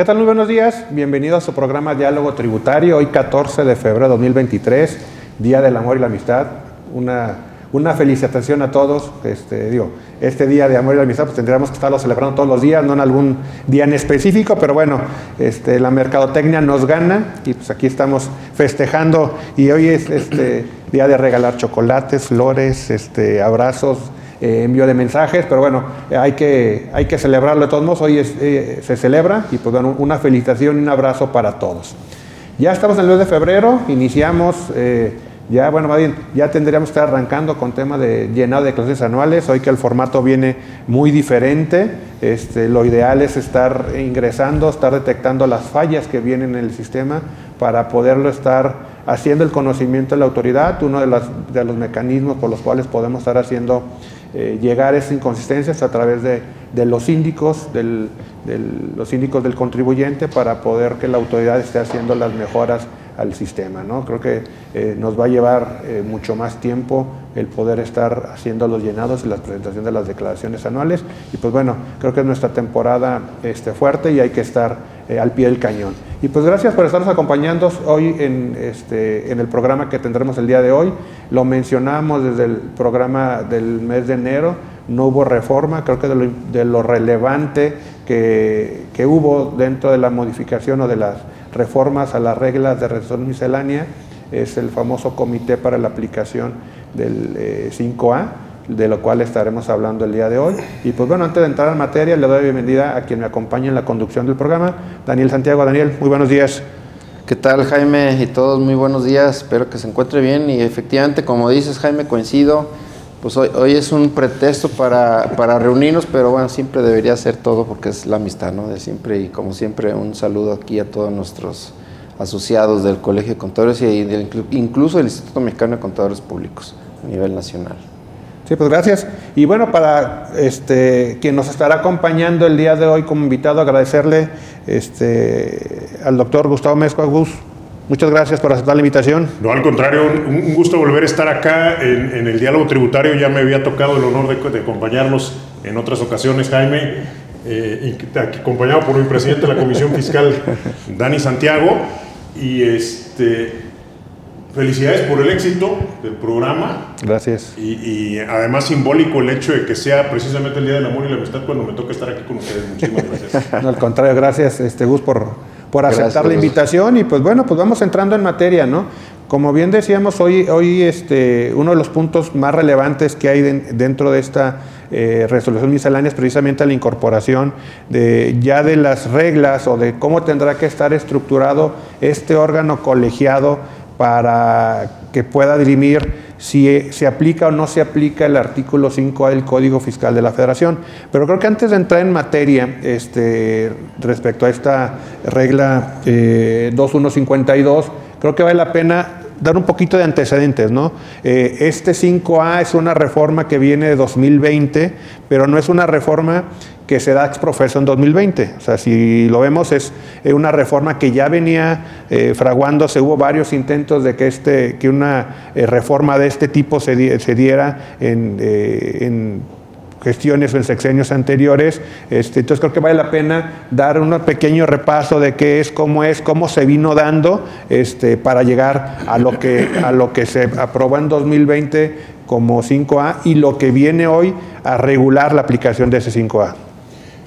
¿Qué tal? Muy buenos días. Bienvenido a su programa Diálogo Tributario. Hoy 14 de febrero de 2023, Día del Amor y la Amistad. Una, una felicitación a todos. Este, digo, este Día de Amor y la Amistad pues tendríamos que estarlo celebrando todos los días, no en algún día en específico, pero bueno, este, la mercadotecnia nos gana y pues aquí estamos festejando y hoy es este día de regalar chocolates, flores, este, abrazos, eh, envío de mensajes, pero bueno, hay que, hay que celebrarlo de todos modos, hoy eh, se celebra y pues bueno, una felicitación y un abrazo para todos. Ya estamos en el mes de febrero, iniciamos, eh, ya bueno, ya tendríamos que estar arrancando con tema de llenado de clases anuales, hoy que el formato viene muy diferente, este, lo ideal es estar ingresando, estar detectando las fallas que vienen en el sistema para poderlo estar haciendo el conocimiento de la autoridad, uno de, las, de los mecanismos por los cuales podemos estar haciendo eh, llegar a esas inconsistencias a través de, los síndicos, del, los síndicos del contribuyente para poder que la autoridad esté haciendo las mejoras al sistema. ¿no? Creo que eh, nos va a llevar eh, mucho más tiempo el poder estar haciendo los llenados y la presentación de las declaraciones anuales. Y pues bueno, creo que es nuestra temporada este, fuerte y hay que estar al pie del cañón. Y pues gracias por estarnos acompañando hoy en, este, en el programa que tendremos el día de hoy. Lo mencionamos desde el programa del mes de enero, no hubo reforma, creo que de lo, relevante que, que, hubo dentro de la modificación o de las reformas a las reglas de resolución miscelánea es el famoso comité para la aplicación del 5A eh, de lo cual estaremos hablando el día de hoy. Y pues bueno, antes de entrar en materia, le doy la bienvenida a quien me acompaña en la conducción del programa, Daniel Santiago. Daniel, muy buenos días. ¿Qué tal Jaime y todos? Muy buenos días, espero que se encuentre bien y efectivamente, como dices Jaime, coincido, pues hoy, hoy es un pretexto para, para, reunirnos, pero bueno, siempre debería ser todo porque es la amistad, ¿no? De siempre y como siempre un saludo aquí a todos nuestros asociados del Colegio de Contadores y del, incluso del Instituto Mexicano de Contadores Públicos a nivel nacional. Sí, pues gracias. Y bueno, para este, quien nos estará acompañando el día de hoy como invitado, agradecerle este, al doctor Gustavo Mezco Gus. Muchas gracias por aceptar la invitación. No, al contrario, un, gusto volver a estar acá en, el diálogo tributario. Ya me había tocado el honor de, acompañarlos en otras ocasiones, Jaime, eh, acompañado por mi presidente de la Comisión Fiscal, Dani Santiago. Y este, Felicidades por el éxito del programa. Gracias. Y, además simbólico el hecho de que sea precisamente el Día del Amor y la Amistad cuando me toca estar aquí con ustedes. Muchísimas gracias. no, al contrario, gracias, este, Gus, por, por aceptar la invitación. Y pues bueno, pues vamos entrando en materia, ¿no? Como bien decíamos, hoy, hoy este, uno de los puntos más relevantes que hay dentro de esta eh, resolución miscelánea es precisamente la incorporación de, ya de las reglas o de cómo tendrá que estar estructurado este órgano colegiado para que pueda dirimir si se aplica o no se aplica el artículo 5A del Código Fiscal de la Federación. Pero creo que antes de entrar en materia este, respecto a esta regla 2152, eh, creo que vale la pena dar un poquito de antecedentes, ¿no? Eh, este 5A es una reforma que viene de 2020, pero no es una reforma que se da exprofeso en 2020. O sea, si lo vemos, es eh, una reforma que ya venía eh, fraguándose, hubo varios intentos de que, este, que una eh, reforma de este tipo se, diera en, gestiones o en sexenios anteriores. Este, entonces creo que vale la pena dar un pequeño repaso de qué es, cómo es, cómo se vino dando este, para llegar a lo, que, a lo que se aprobó en 2020 como 5A y lo que viene hoy a regular la aplicación de ese 5A.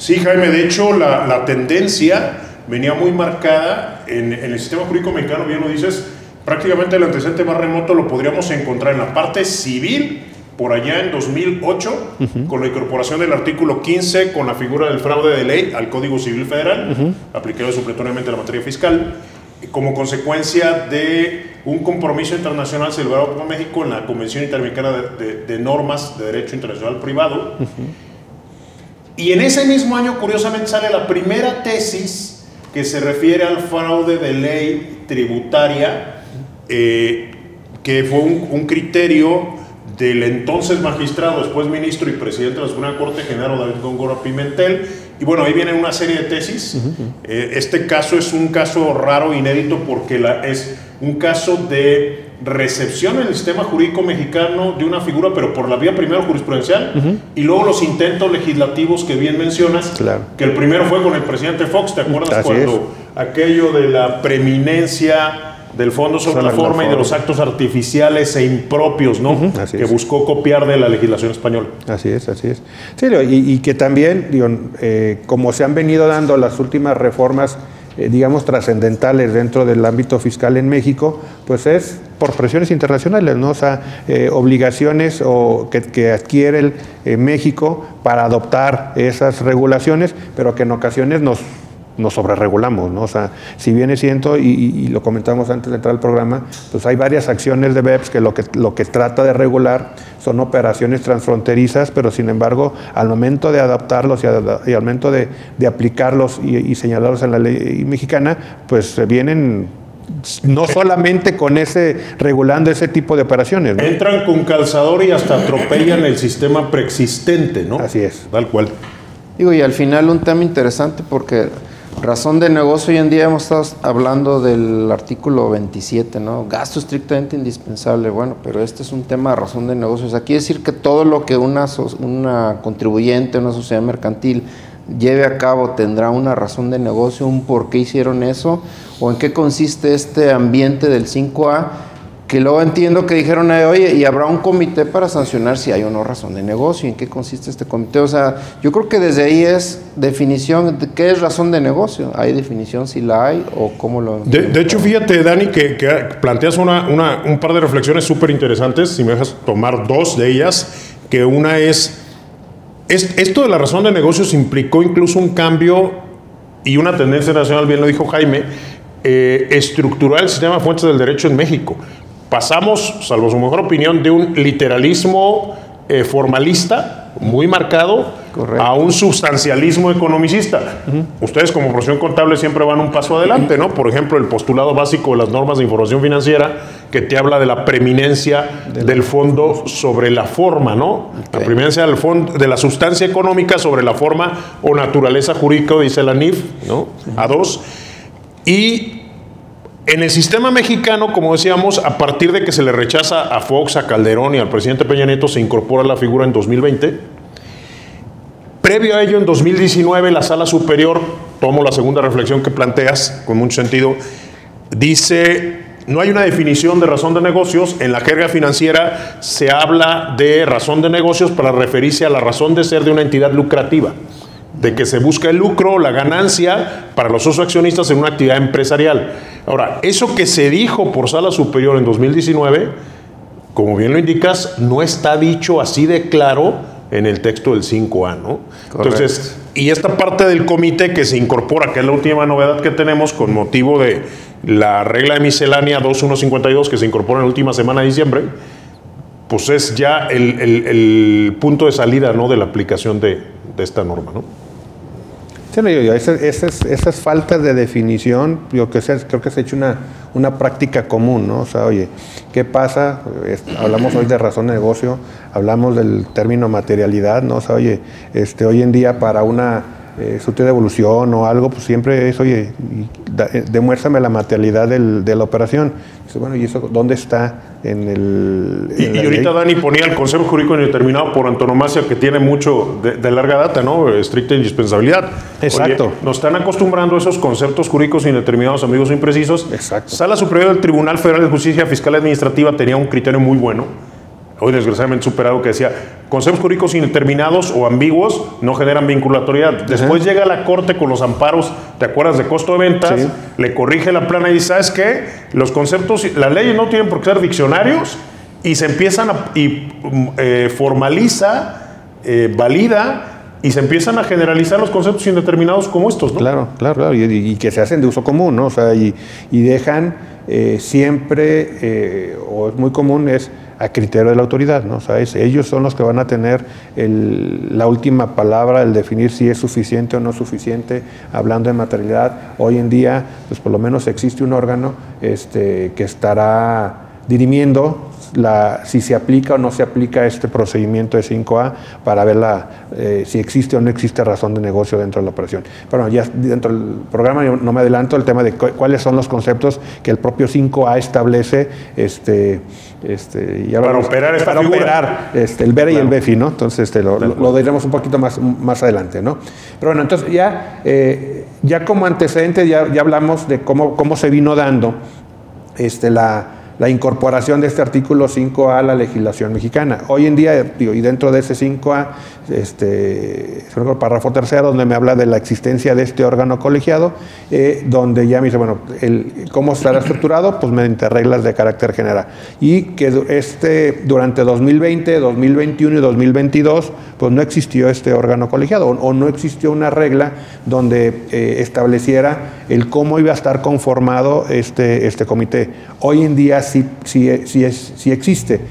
Sí, Jaime, de hecho la, tendencia venía muy marcada en, el sistema jurídico mexicano, bien lo dices, prácticamente el antecedente más remoto lo podríamos encontrar en la parte civil, por allá en 2008, con la incorporación del artículo 15 con la figura del fraude de ley al Código Civil Federal, aplicado supletoriamente a la materia fiscal, como consecuencia de un compromiso internacional celebrado por México en la Convención Interamericana de, Normas de Derecho Internacional Privado. Y en ese mismo año, curiosamente, sale la primera tesis que se refiere al fraude de ley tributaria, eh, que fue un, criterio del entonces magistrado, después ministro y presidente de la Suprema Corte General David Góngora Pimentel. Y bueno, ahí viene una serie de tesis. Eh, este caso es un caso raro, inédito, porque la, es un caso de recepción en el sistema jurídico mexicano de una figura, pero por la vía primero jurisprudencial, y luego los intentos legislativos que bien mencionas, que el primero fue con el presidente Fox, ¿te acuerdas cuando aquello de la preeminencia del Fondo sobre la, Forma y de los actos artificiales e impropios, ¿no? que buscó copiar de la legislación española. Así es, así es. Sí, y, que también, digo, eh, como se han venido dando las últimas reformas, eh, digamos, trascendentales dentro del ámbito fiscal en México, pues es por presiones internacionales, ¿no? O sea, eh, obligaciones o que, que adquiere el, México para adoptar esas regulaciones, pero que en ocasiones nos nos sobreregulamos, ¿no? O sea, si bien es cierto, y, lo comentamos antes de entrar al programa, pues hay varias acciones de BEPS que lo que, lo que trata de regular son operaciones transfronterizas, pero sin embargo, al momento de adaptarlos y, al momento de, aplicarlos y, señalarlos en la ley mexicana, pues vienen no solamente con ese, regulando ese tipo de operaciones. Entran con calzador y hasta atropellan el sistema preexistente, ¿no? Así es. Tal cual. Digo, y al final un tema interesante porque Razón de negocio, hoy en día hemos estado hablando del artículo 27, ¿no? Gasto estrictamente indispensable. Bueno, pero este es un tema de razón de negocio. O sea, quiere decir que todo lo que una contribuyente, una sociedad mercantil lleve a cabo tendrá una razón de negocio, un por qué hicieron eso, o en qué consiste este ambiente del 5A que luego entiendo que dijeron, oye, y habrá un comité para sancionar si hay o no razón de negocio, ¿en qué consiste este comité? O sea, yo creo que desde ahí es definición, de ¿qué es razón de negocio? ¿Hay definición si la hay o cómo lo... De, hecho, fíjate, Dani, que, planteas una, una, un par de reflexiones súper interesantes, si me dejas tomar dos de ellas, que una es, es, esto de la razón de negocios implicó incluso un cambio y una tendencia nacional, bien lo dijo Jaime, eh, estructural el sistema de fuentes del derecho en México pasamos, salvo su mejor opinión, de un literalismo eh, formalista muy marcado a un sustancialismo economicista. Ustedes como profesión contable siempre van un paso adelante, ¿no? Por ejemplo, el postulado básico de las normas de información financiera que te habla de la preeminencia del fondo sobre la forma, ¿no? La preeminencia del fondo, de la sustancia económica sobre la forma o naturaleza jurídica, dice la NIF, ¿no? A dos. Y en el sistema mexicano, como decíamos, a partir de que se le rechaza a Fox, a Calderón y al presidente Peña Nieto, se incorpora la figura en 2020. Previo a ello, en 2019, la sala superior, tomo la segunda reflexión que planteas con mucho sentido, dice, no hay una definición de razón de negocios, en la jerga financiera se habla de razón de negocios para referirse a la razón de ser de una entidad lucrativa de que se busca el lucro, la ganancia para los socios accionistas en una actividad empresarial. Ahora, eso que se dijo por sala superior en 2019, como bien lo indicas, no está dicho así de claro en el texto del 5A, ¿no? Entonces, y esta parte del comité que se incorpora, que es la última novedad que tenemos con motivo de la regla de miscelánea 2152 que se incorpora en la última semana de diciembre, pues es ya el, punto de salida ¿no? de la aplicación de, de esta norma, ¿no? Sí, esas, faltas de definición, yo que sé, creo que se ha hecho una, una práctica común, ¿no? O sea, oye, ¿qué pasa? hablamos hoy de razón de negocio, hablamos del término materialidad, ¿no? O sea, oye, este, hoy en día para una eh, de evolución o algo, pues siempre es, oye, eh, demuéstrame la materialidad de la operación. Dice, bueno, ¿y eso dónde está en el... y, ahorita Dani ponía el concepto jurídico indeterminado por antonomasia que tiene mucho de, larga data, ¿no? Estricta indispensabilidad. Exacto. nos están acostumbrando a esos conceptos jurídicos indeterminados, amigos imprecisos. Exacto. Sala Superior del Tribunal Federal de Justicia Fiscal Administrativa tenía un criterio muy bueno hoy desgraciadamente superado, que decía, conceptos jurídicos indeterminados o ambiguos no generan vinculatoriedad. Después llega la Corte con los amparos, ¿te acuerdas de costo de ventas? Le corrige la plana y dice, ¿sabes qué? Los conceptos, las leyes no tienen por qué ser diccionarios y se empiezan a, y mm, eh, formaliza, eh, valida y se empiezan a generalizar los conceptos indeterminados como estos, ¿no? Claro, claro, claro, y, que se hacen de uso común, ¿no? O sea, y, dejan eh, siempre, o es muy común, es a criterio de la autoridad, ¿no? O ellos son los que van a tener la última palabra, el definir si es suficiente o no suficiente, hablando de materialidad. Hoy en día, pues por lo menos existe un órgano este, que estará dirimiendo la, si se aplica o no se aplica este procedimiento de 5A para ver la, eh, si existe o no existe razón de negocio dentro de la operación. Pero ya dentro del programa yo no me adelanto el tema de cuáles son los conceptos que el propio 5A establece este, este, para operar esta para operar este, el BERE y el BEFI, ¿no? Entonces este, lo, lo, diremos un poquito más, más adelante, ¿no? Pero bueno, entonces ya, eh, ya como antecedente ya, ya hablamos de cómo, cómo se vino dando este, la la incorporación de este artículo 5A a la legislación mexicana. Hoy en día, y dentro de ese 5A, este, el párrafo tercero, donde me habla de la existencia de este órgano colegiado, eh, donde ya me dice, bueno, el, ¿cómo estará estructurado? Pues mediante reglas de carácter general. Y que este, durante 2020, 2021 y 2022, pues no existió este órgano colegiado, o, no existió una regla donde eh, estableciera el cómo iba a estar conformado este, este comité. Hoy en día sí, sí, sí, sí existe.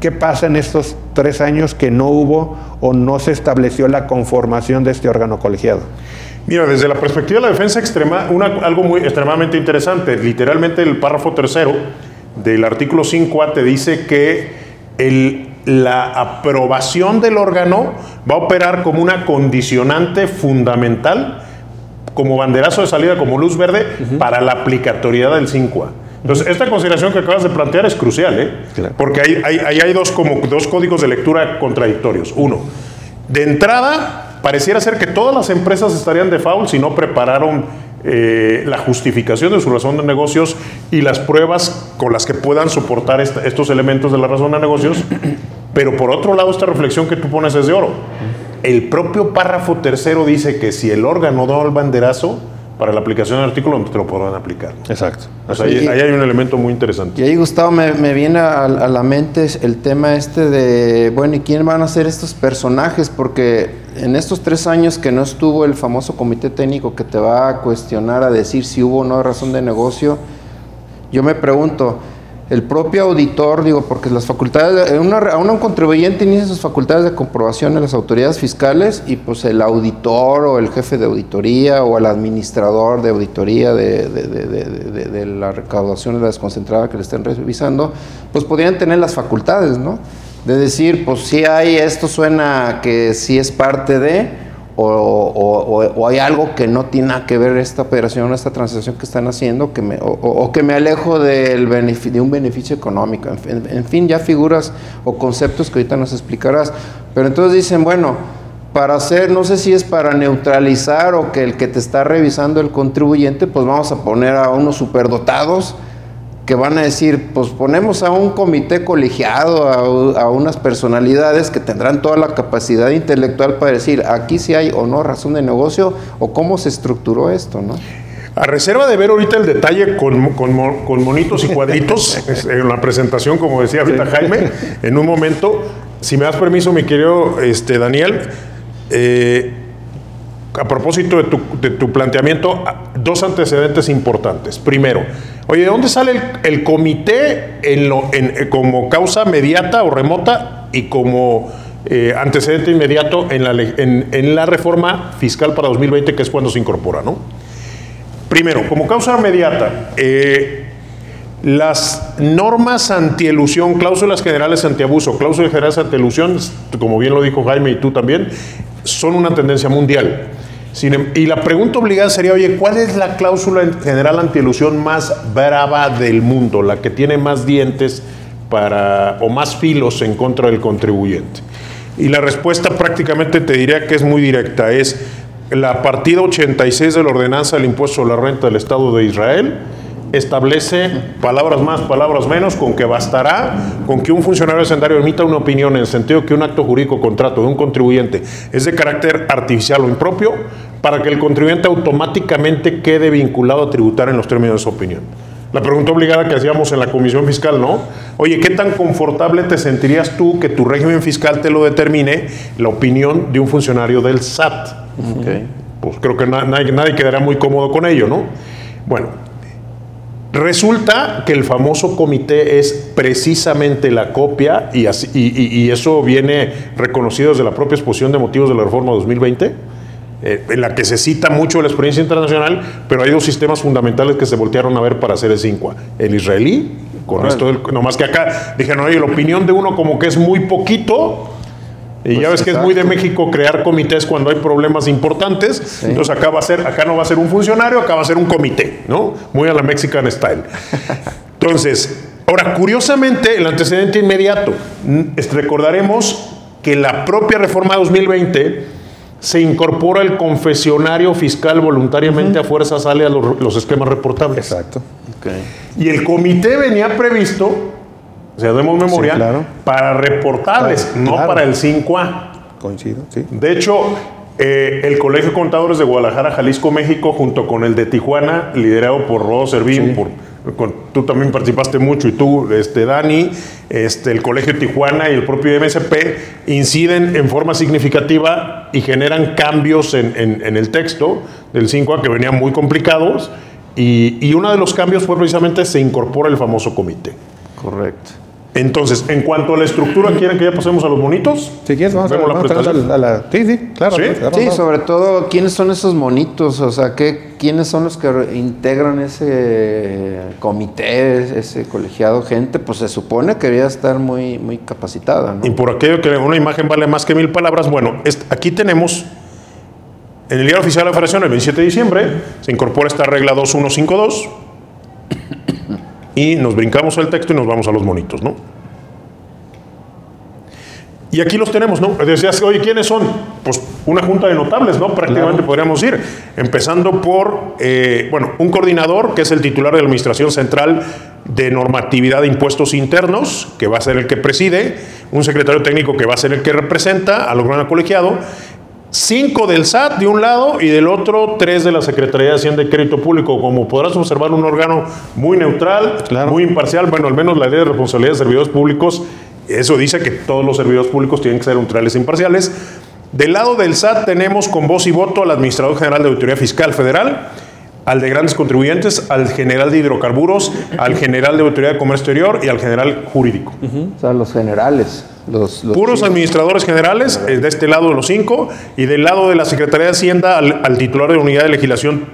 ¿Qué pasa en estos tres años que no hubo o no se estableció la conformación de este órgano colegiado? Mira, desde la perspectiva de la defensa extrema, algo muy extremadamente interesante. Literalmente el párrafo tercero del artículo 5A te dice que el, la aprobación del órgano va a operar como una condicionante fundamental, como banderazo de salida, como luz verde, para la aplicatoriedad del 5A. Entonces, esta consideración que acabas de plantear es crucial, ¿eh? porque ahí hay, hay, dos, como, dos códigos de lectura contradictorios. Uno, de entrada, pareciera ser que todas las empresas estarían de foul si no prepararon eh, la justificación de su razón de negocios y las pruebas con las que puedan soportar estos elementos de la razón de negocios. Pero por otro lado, esta reflexión que tú pones es de oro. El propio párrafo tercero dice que si el órgano da el banderazo, para la aplicación del artículo te lo podrán aplicar. Exacto. ahí, hay un elemento muy interesante. Y ahí, Gustavo, me, viene a, la mente el tema este de, bueno, ¿y quién van a ser estos personajes? Porque en estos tres años que no estuvo el famoso comité técnico que te va a cuestionar, a decir si hubo o no razón de negocio, yo me pregunto, el propio auditor, digo, porque las facultades, a un contribuyente inicia sus facultades de comprobación en las autoridades fiscales y pues el auditor o el jefe de auditoría o el administrador de auditoría de, de la recaudación de la desconcentrada que le estén revisando, pues podrían tener las facultades, ¿no? De decir, pues si hay, esto suena que sí es parte de, o, hay algo que no tiene que ver esta operación, esta transacción que están haciendo, que me, o, que me alejo del de un beneficio económico. En, fin, ya figuras o conceptos que ahorita nos explicarás. Pero entonces dicen, bueno, para hacer, no sé si es para neutralizar o que el que te está revisando el contribuyente, pues vamos a poner a unos superdotados que van a decir, pues ponemos a un comité colegiado, a, unas personalidades que tendrán toda la capacidad intelectual para decir, aquí sí hay o no razón de negocio o cómo se estructuró esto, ¿no? A reserva de ver ahorita el detalle con, con, monitos y cuadritos en la presentación, como decía ahorita Jaime, en un momento, si me das permiso, mi querido este, Daniel, eh, a propósito de tu, de tu, planteamiento, dos antecedentes importantes. Primero, oye, ¿de dónde sale el, comité eh, como causa mediata o remota y como eh, antecedente inmediato en la, en, en la, reforma fiscal para 2020, que es cuando se incorpora? ¿no? Primero, como causa mediata, eh, las normas antielusión, cláusulas generales antiabuso, cláusulas generales antielusión, como bien lo dijo Jaime y tú también, son una tendencia mundial. Em, y la pregunta obligada sería, oye, ¿cuál es la cláusula general antielusión más brava del mundo, la que tiene más dientes para, o más filos en contra del contribuyente? Y la respuesta prácticamente te diría que es muy directa, es la partida 86 de la ordenanza del impuesto a la renta del Estado de Israel, establece palabras más, palabras menos, con que bastará con que un funcionario hacendario emita una opinión en el sentido que un acto jurídico contrato de un contribuyente es de carácter artificial o impropio para que el contribuyente automáticamente quede vinculado a tributar en los términos de su opinión. La pregunta obligada que hacíamos en la comisión fiscal, ¿no? Oye, ¿qué tan confortable te sentirías tú que tu régimen fiscal te lo determine la opinión de un funcionario del SAT? Pues creo que nadie, nadie quedará muy cómodo con ello, ¿no? Bueno, Resulta que el famoso comité es precisamente la copia, y, y, eso viene reconocido desde la propia exposición de motivos de la reforma 2020, eh, en la que se cita mucho la experiencia internacional, pero hay dos sistemas fundamentales que se voltearon a ver para hacer el 5 el israelí con esto, del, nomás que acá dijeron, oye, la opinión de uno como que es muy poquito. Y ya Pues ves que es muy de. México crear comités cuando hay problemas importantes. Entonces acá va a ser, acá no va a ser un funcionario, acá va a ser un comité, ¿no? Muy a la Mexican style. Entonces, ahora, curiosamente, el antecedente inmediato, recordaremos que la propia reforma 2020 se incorpora el confesionario fiscal voluntariamente a fuerza sale a los, los esquemas reportables. Exacto. Y el comité venía previsto, o sea, Sí, claro. para reportables, Claro, no claro. para el 5A. Coincido, sí. De hecho, eh, el Colegio de Contadores de Guadalajara, Jalisco, México, junto con el de Tijuana, liderado por Rodo Servín, por, con- tú también participaste mucho, y tú, este, Dani, este, el Colegio de Tijuana y el propio MSP, inciden en forma significativa y generan cambios en, en- en el texto del 5A que venían muy complicados. Y, y uno de los cambios fue precisamente se incorpora el famoso comité. Correcto. Entonces, en cuanto a la estructura, ¿quieren que ya pasemos a los monitos? Si quieres, vamos, a, la vamos a la, a la- Sí, sí, claro. ¿Sí? claro, Sí, vamos. sobre todo, ¿quiénes son esos monitos? O sea, ¿qué, ¿quiénes son los que integran ese comité, ese colegiado? Gente, pues se supone que debería estar muy, muy capacitada, ¿no? Y por aquello que una imagen vale más que mil palabras, bueno, aquí tenemos en el diario oficial de la Federación el 27 de diciembre, se incorpora esta regla 2152 y nos brincamos el texto y nos vamos a los monitos, ¿no? Y aquí los tenemos, ¿no? Decías, oye, ¿quiénes son? Pues una junta de notables, ¿no? Prácticamente podríamos ir. Empezando por, eh, bueno, un coordinador que es el titular de la Administración Central de Normatividad de Impuestos Internos, que va a ser el que preside, un secretario técnico que va a ser el que representa al órgano colegiado, cinco del SAT de un lado y del otro tres de la Secretaría de Hacienda y Crédito Público. Como podrás observar, un órgano muy neutral, Claro. muy imparcial. Bueno, al menos la ley de responsabilidad de servidores públicos, eso dice que todos los servidores públicos tienen que ser neutrales e imparciales. Del lado del SAT tenemos con voz y voto al Administrador General de Auditoría Fiscal Federal, al de grandes contribuyentes, al general de hidrocarburos, al general de Auditoría de Comercio Exterior y al general jurídico. O sea, los generales. Los, los Puros administradores generales, eh, de este lado de los cinco, y del lado de la Secretaría de Hacienda al, al titular de la Unidad de Legislación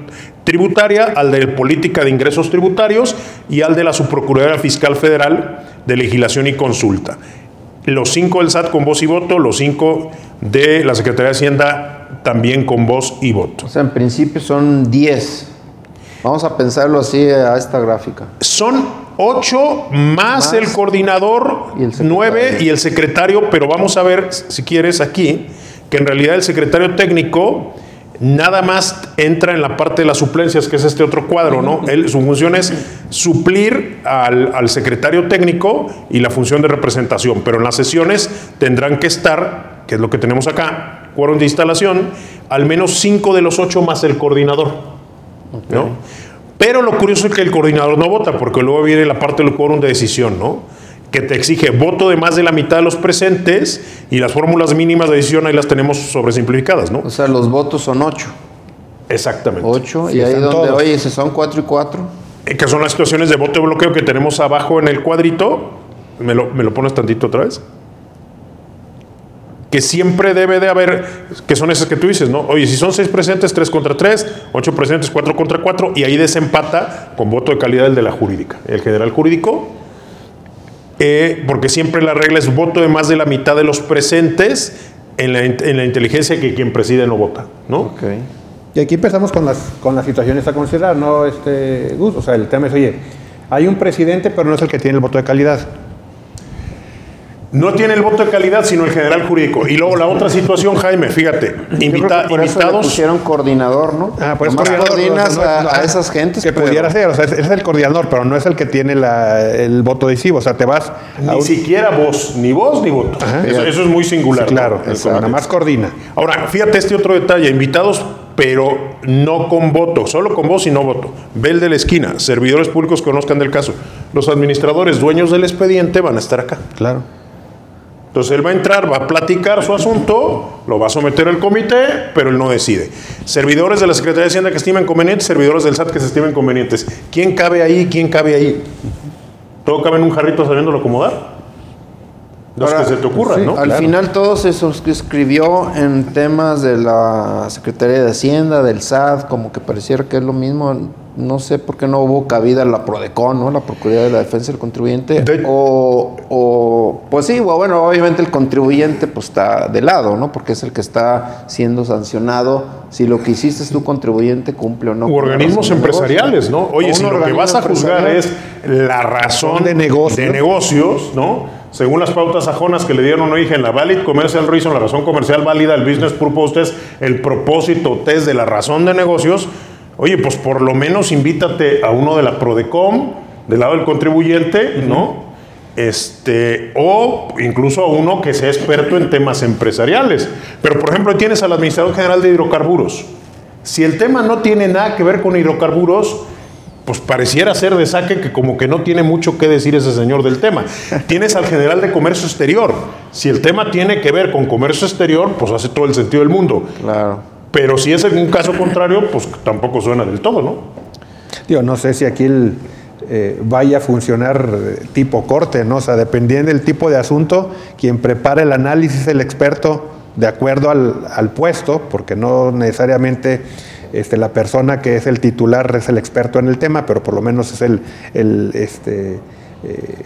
Tributaria, al de Política de Ingresos Tributarios y al de la Subprocuraduría Fiscal Federal de Legislación y Consulta. Los cinco del SAT con voz y voto, los cinco de la Secretaría de Hacienda también con voz y voto. O sea, en principio son 10. Vamos a pensarlo así a esta gráfica. Son ocho más, Más el coordinador, y el secretario. nueve y el secretario, pero vamos a ver, si quieres, aquí, que en realidad el secretario técnico nada más entra en la parte de las suplencias, que es este otro cuadro, ¿no? Él, su función es suplir al, al secretario técnico y la función de representación, pero en las sesiones tendrán que estar, que es lo que tenemos acá, quórum de instalación, al menos cinco de los ocho más el coordinador. ¿No? Pero lo curioso es que el coordinador no vota, porque luego viene la parte del quórum de decisión, ¿no? Que te exige voto de más de la mitad de los presentes y las fórmulas mínimas de decisión ahí las tenemos sobresimplificadas, ¿no? O sea, los votos son 8. Exactamente. 8. Sí, y ahí donde, todos. oye, si son 4 y 4. Eh, Que son las situaciones de voto de bloqueo que tenemos abajo en el cuadrito. ¿Me lo, me lo pones tantito otra vez? Que siempre debe de haber, que son esas que tú dices, ¿no? Oye, si son seis presentes, tres contra tres, ocho presentes, cuatro contra cuatro, y ahí desempata con voto de calidad el de la jurídica, el general jurídico, eh, porque siempre la regla es voto de más de la mitad de los presentes en la, en la inteligencia que quien preside no vota, ¿no? Ok. Y aquí empezamos con las, con las situaciones a considerar, ¿no, este, Gus? O sea, el tema es, oye, hay un presidente, pero no es el que tiene el voto de calidad. No tiene el voto de calidad, sino el general jurídico. Y luego la otra situación, Jaime, fíjate, Yo creo invita- que por eso le invitados. pusieron coordinador, ¿no? Ah, pues Nomás coordinador, coordinas no, no, a, esas gentes. Que pero- pudiera ser, o sea, es, es el coordinador, pero no es el que tiene la- el voto decisivo. O sea, te vas Ni un- siquiera voz, ni voz ni voto. Eso, eso es muy singular. Sí, claro, ¿no? el- nada más coordina. Ahora, fíjate este otro detalle, invitados, pero no con voto, solo con voz y no voto. Ve el de la esquina, servidores públicos que conozcan del caso. Los administradores, dueños del expediente, van a estar acá. Claro. Entonces él va a entrar, va a platicar su asunto, lo va a someter al comité, pero él no decide. Servidores de la Secretaría de Hacienda que estimen convenientes, servidores del SAT que se estimen convenientes. ¿Quién cabe ahí? ¿Quién cabe ahí? ¿Todo cabe en un jarrito sabiéndolo acomodar? Los Ahora, que se te ocurran, sí, ¿no? Al Claro. final todo se suscribió en temas de la Secretaría de Hacienda, del SAT, como que pareciera que es lo mismo. No sé por qué no hubo cabida la PRODECON, ¿no? La Procuraduría de la Defensa del Contribuyente. De- o, o, pues sí, bueno, obviamente el contribuyente pues está de lado, ¿no? Porque es el que está siendo sancionado si lo que hiciste es tu contribuyente cumple o no. U organismos negocio. empresariales, ¿no? Oye, si lo que vas a juzgar es la razón De negocio. de negocios, ¿no? Según las pautas sajonas que le dieron origen, la Valid Commercial Reason, la razón comercial válida, el Business Purpose Test, el propósito test de la razón de negocios, oye, pues por lo menos invítate a uno de la Prodecom, del lado del contribuyente, ¿no? Este, o incluso a uno que sea experto en temas empresariales. Pero, por ejemplo, tienes al administrador general de hidrocarburos. Si el tema no tiene nada que ver con hidrocarburos, pues pareciera ser de saque que como que no tiene mucho que decir ese señor del tema. Tienes al general de comercio exterior. Si el tema tiene que ver con comercio exterior, pues hace todo el sentido del mundo. Claro. Pero si es en un caso contrario, pues tampoco suena del todo, ¿no? Digo, no sé si aquí el, eh, vaya a funcionar eh, tipo corte, ¿no? O sea, dependiendo del tipo de asunto, quien prepara el análisis el experto de acuerdo al, al puesto, porque no necesariamente este, la persona que es el titular es el experto en el tema, pero por lo menos es el, el, este, eh,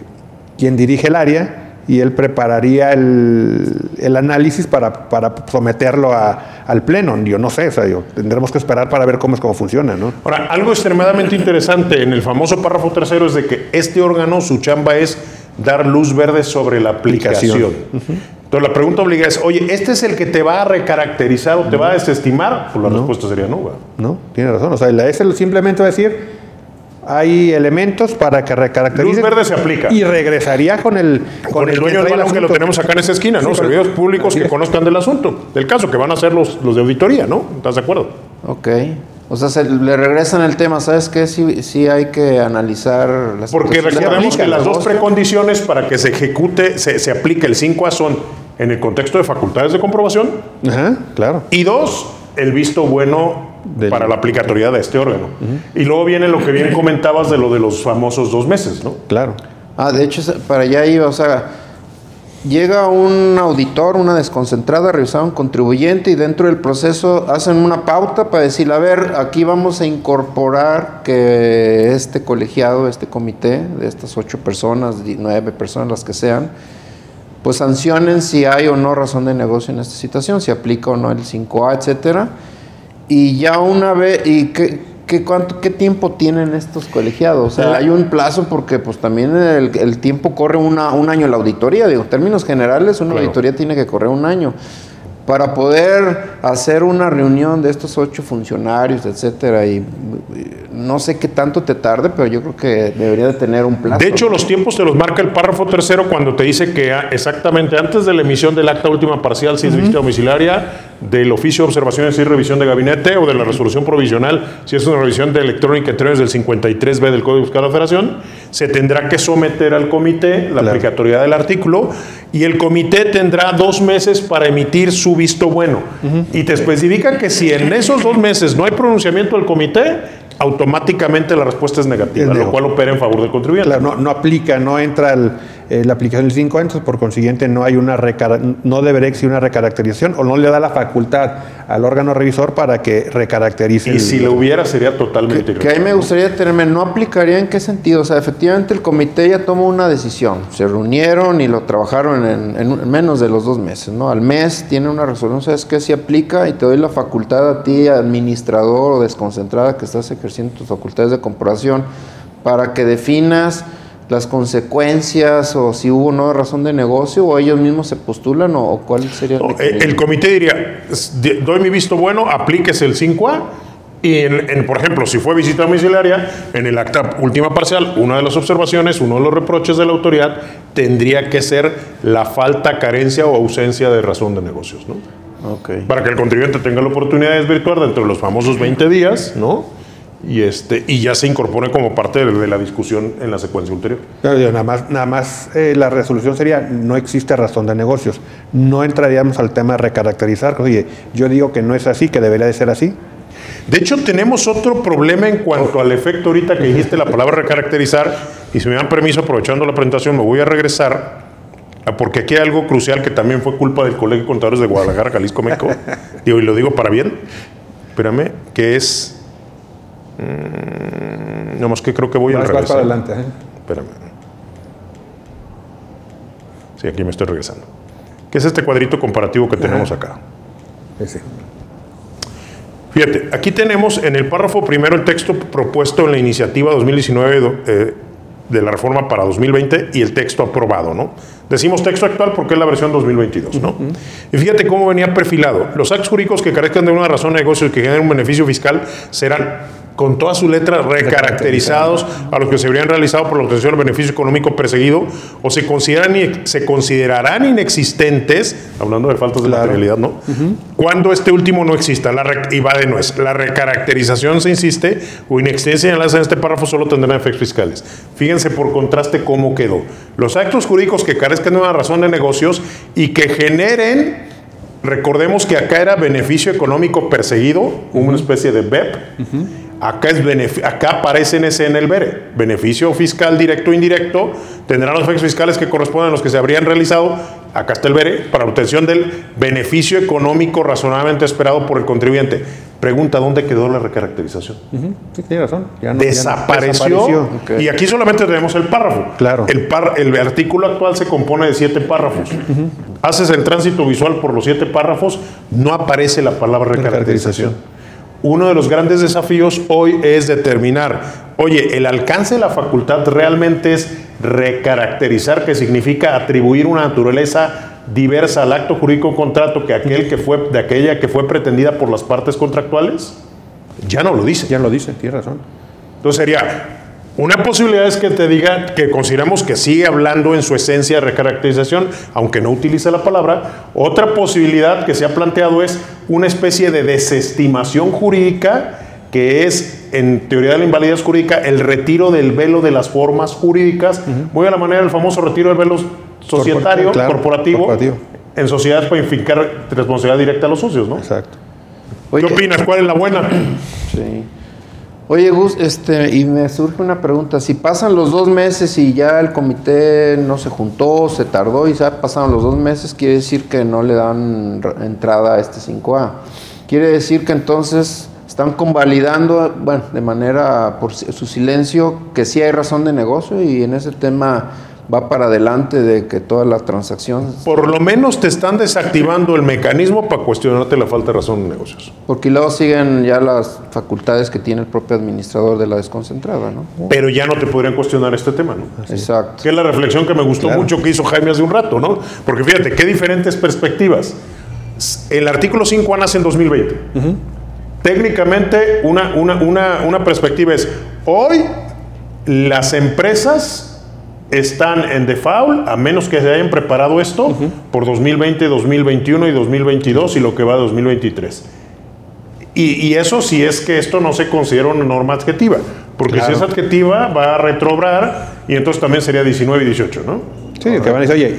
quien dirige el área y él prepararía el, el análisis para, para someterlo a- al pleno. Yo no sé, o sea, yo- tendremos que esperar para ver cómo es cómo funciona, ¿no? Ahora, algo extremadamente interesante en el famoso párrafo tercero es de que este órgano, su chamba es dar luz verde sobre la aplicación. Entonces la pregunta obligada es, oye, ¿este es el que te va a recaracterizar o te va a desestimar? Pues la respuesta sería no, güey. ¿No? Tiene razón. O sea, la S simplemente va a decir, hay elementos para que recaracterice. Luz verde se aplica. Y regresaría con el, Con, el que dueño del el balón que lo tenemos acá en esa esquina, ¿no? Sí, Servidores públicos que conozcan del asunto, del caso, que van a ser los, los de auditoría, ¿no? ¿Estás de acuerdo? Ok. O sea, se le regresan el tema, ¿sabes qué? Sí, sí hay que analizar las Porque recordemos que las dos precondiciones para que se ejecute, se, se aplique el 5A son en el contexto de facultades de comprobación Ajá, claro. y dos, el visto bueno Del- para la aplicatoriedad de este órgano. Y luego viene lo que bien comentabas de lo de los famosos dos meses, ¿no? Claro. Ah, de hecho, para allá iba, o sea, llega un auditor, una desconcentrada, a revisar a un contribuyente y dentro del proceso hacen una pauta para decir, a ver, aquí vamos a incorporar que este colegiado, este comité de estas ocho personas, nueve personas, las que sean, pues sancionen si hay o no razón de negocio en esta situación, si aplica o no el 5A, etcétera. Y ya una vez, ¿y qué, qué, cuánto, qué tiempo tienen estos colegiados? O sea, hay un plazo porque pues también el, el tiempo corre una, un año la auditoría, digo, en términos generales una Claro. auditoría tiene que correr un año. Para poder hacer una reunión de estos ocho funcionarios, etcétera, y, y no sé qué tanto te tarde, pero yo creo que debería de tener un plazo. De hecho, los tiempos te los marca el párrafo tercero cuando te dice que ah, exactamente antes de la emisión del acta última parcial, si es visita domiciliaria, del oficio de observaciones es revisión de gabinete o de la resolución provisional, si es una revisión de electrónica en términos del 53B del Código Fiscal de la Federación, se tendrá que someter al comité la Claro. aplicatoriedad del artículo y el comité tendrá dos meses para emitir su visto bueno. Y te especifica que si en esos dos meses no hay pronunciamiento del comité, automáticamente la respuesta es negativa, lo cual opera en favor del contribuyente. Claro, no, no aplica, no entra el- eh, la aplicación del 5 entonces por consiguiente no hay una no debería existir una recaracterización o no le da la facultad al órgano revisor para que recaracterice. Y el- si lo hubiera sería totalmente Que, que ahí me gustaría tenerme, ¿no aplicaría en qué sentido? O sea, efectivamente el comité ya tomó una decisión, se reunieron y lo trabajaron en, en menos de los dos meses, ¿no? Al mes tiene una resolución, ¿sabes qué? Si aplica y te doy la facultad a ti, administrador o desconcentrada que estás ejerciendo tus facultades de comprobación, para que definas las consecuencias o si hubo no razón de negocio o ellos mismos se postulan o, cuál sería No, eh, requerimiento? el comité diría, "S- de- doy mi visto bueno, aplíquese el 5A y, en, en, por ejemplo, si fue visita domiciliaria, en el acta última parcial, una de las observaciones, uno de los reproches de la autoridad tendría que ser la falta, carencia o ausencia de razón de negocios, ¿no? Ok. Para que el contribuyente tenga la oportunidad de desvirtuar dentro de los famosos 20 días, ¿no? Y, este, y ya se incorpore como parte de, de la discusión en la secuencia ulterior. Claro, nada más, nada más eh, la resolución sería no existe razón de negocios. No entraríamos al tema de recaracterizar. Oye, yo digo que no es así, que debería de ser así. De hecho, tenemos otro problema en cuanto al efecto ahorita que dijiste la palabra recaracterizar, y si me dan permiso, aprovechando la presentación, me voy a regresar, porque aquí hay algo crucial que también fue culpa del Colegio de Contadores de Guadalajara, Jalisco, México, digo, y lo digo para bien, espérame, que es Mm, no más que creo que voy al Vas, vas revés. para ¿eh? adelante. ¿eh? Espérame. Sí, aquí me estoy regresando. ¿Qué es este cuadrito comparativo que tenemos acá? Ese. Fíjate, aquí tenemos en el párrafo primero el texto propuesto en la iniciativa 2019 do- eh, de la reforma para 2020 y el texto aprobado, ¿no? Decimos texto actual porque es la versión 2022, ¿no? Y fíjate cómo venía perfilado. Los actos jurídicos que carezcan de una razón de negocio y que generen un beneficio fiscal serán con todas sus letras recaracterizados a los que se habrían realizado por la obtención del beneficio económico perseguido o se, consideran, se considerarán inexistentes, hablando de faltas de Claro. materialidad, ¿no? Cuando este último no exista, la y va de nuez, la recaracterización se insiste o inexistencia en en este párrafo solo tendrán efectos fiscales. Fíjense por contraste cómo quedó. Los actos jurídicos que carezcan de una razón de negocios y que generen Recordemos que acá era beneficio económico perseguido, una especie de BEP. Acá, es acá aparece en ese en el BERE. Beneficio fiscal directo o indirecto tendrán los efectos fiscales que corresponden a los que se habrían realizado. Acá está el BERE para obtención del beneficio económico razonablemente esperado por el contribuyente. Pregunta, ¿dónde quedó la recaracterización? Sí, tiene razón. Ya no- ya no- desapareció. Y aquí solamente tenemos el párrafo. Claro. El, par- el artículo actual se compone de siete párrafos. Haces el tránsito visual por los siete párrafos, no aparece la palabra recaracterización. Uno de los grandes desafíos hoy es determinar, oye, el alcance de la facultad realmente es recaracterizar, que significa atribuir una naturaleza diversa al acto jurídico contrato que aquel que fue de aquella que fue pretendida por las partes contractuales. Ya no lo dice. Ya lo dice, tiene razón. Entonces sería, una posibilidad es que te diga que consideramos que sigue hablando en su esencia de recaracterización, aunque no utilice la palabra. Otra posibilidad que se ha planteado es una especie de desestimación jurídica, que es, en teoría de la invalidez jurídica, el retiro del velo de las formas jurídicas, muy a la manera del famoso retiro del velo societario, claro, corporativo, corporativo. en sociedades para infincar responsabilidad directa a los socios, ¿no? Exacto. Oye, ¿Qué opinas? ¿Cuál es la buena? Sí. Oye, Gus, este, y me surge una pregunta. Si pasan los dos meses y ya el comité no se juntó, se tardó y ya pasaron los dos meses, quiere decir que no le dan entrada a este 5A. Quiere decir que entonces están convalidando, bueno, de manera por su silencio, que sí hay razón de negocio y en ese tema va para adelante de que todas las transacciones, Por lo menos te están desactivando el mecanismo para cuestionarte la falta de razón en negocios. porque luego siguen ya las facultades que tiene el propio administrador de la desconcentrada, ¿no? Pero ya no te podrían cuestionar este tema, ¿no? Exacto. Que es la reflexión que me gustó Claro. mucho que hizo Jaime hace un rato, ¿no? Porque fíjate, qué diferentes perspectivas. El artículo 5 nace en 2020. Técnicamente, una, una, una, una perspectiva es, hoy las empresas están en default, a menos que se hayan preparado esto por 2020, 2021 y 2022 y lo que va de 2023. Y, y eso si es que esto no se considera una norma adjetiva, porque Claro. si es adjetiva va a retrobrar y entonces también sería 19 y 18, ¿no? Sí, que van a decir, oye,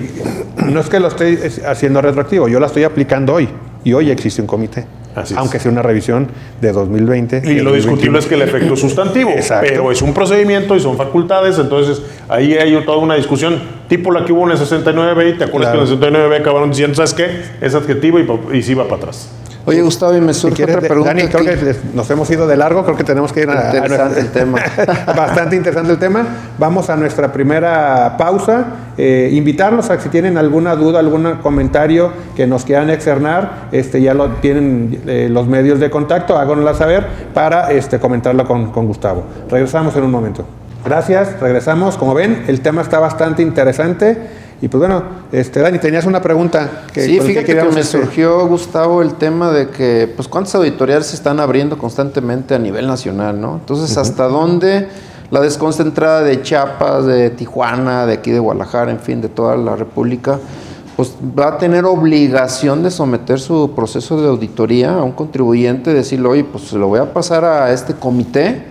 no es que lo esté es- haciendo retroactivo, yo la estoy aplicando hoy. Y hoy existe un comité. Así es. aunque sea una revisión de 2020. Y lo 2021. discutible es que el efecto es sustantivo, Exacto. pero es un procedimiento y son facultades, entonces ahí hay toda una discusión, tipo la que hubo en el 69 y te acuerdas Claro. que en el 69 acabaron diciendo, ¿sabes qué? Es adjetivo y, y sí va para atrás. Oye, Gustavo, y me surge otra pregunta. Dani, creo que nos hemos ido de largo, creo que tenemos que ir a... a Interesante el tema. Bastante interesante el tema. Vamos a nuestra primera pausa. Eh, invitarlos a que si tienen alguna duda, algún comentario que nos quieran externar, este, ya lo tienen eh, los medios de contacto, háganosla saber para este, comentarlo con, con Gustavo. Regresamos en un momento. Gracias, regresamos. Como ven, el tema está bastante interesante. Y pues bueno, este, Dani, tenías una pregunta. Que, sí, fíjate que me surgió, Gustavo, el tema de que, pues, cuántas auditoriales se están abriendo constantemente a nivel nacional, ¿no? Entonces, ¿hasta dónde la desconcentrada de Chiapas, de Tijuana, de aquí de Guadalajara, en fin, de toda la República, pues va a tener obligación de someter su proceso de auditoría a un contribuyente, decirle, oye, pues se lo voy a pasar a este comité,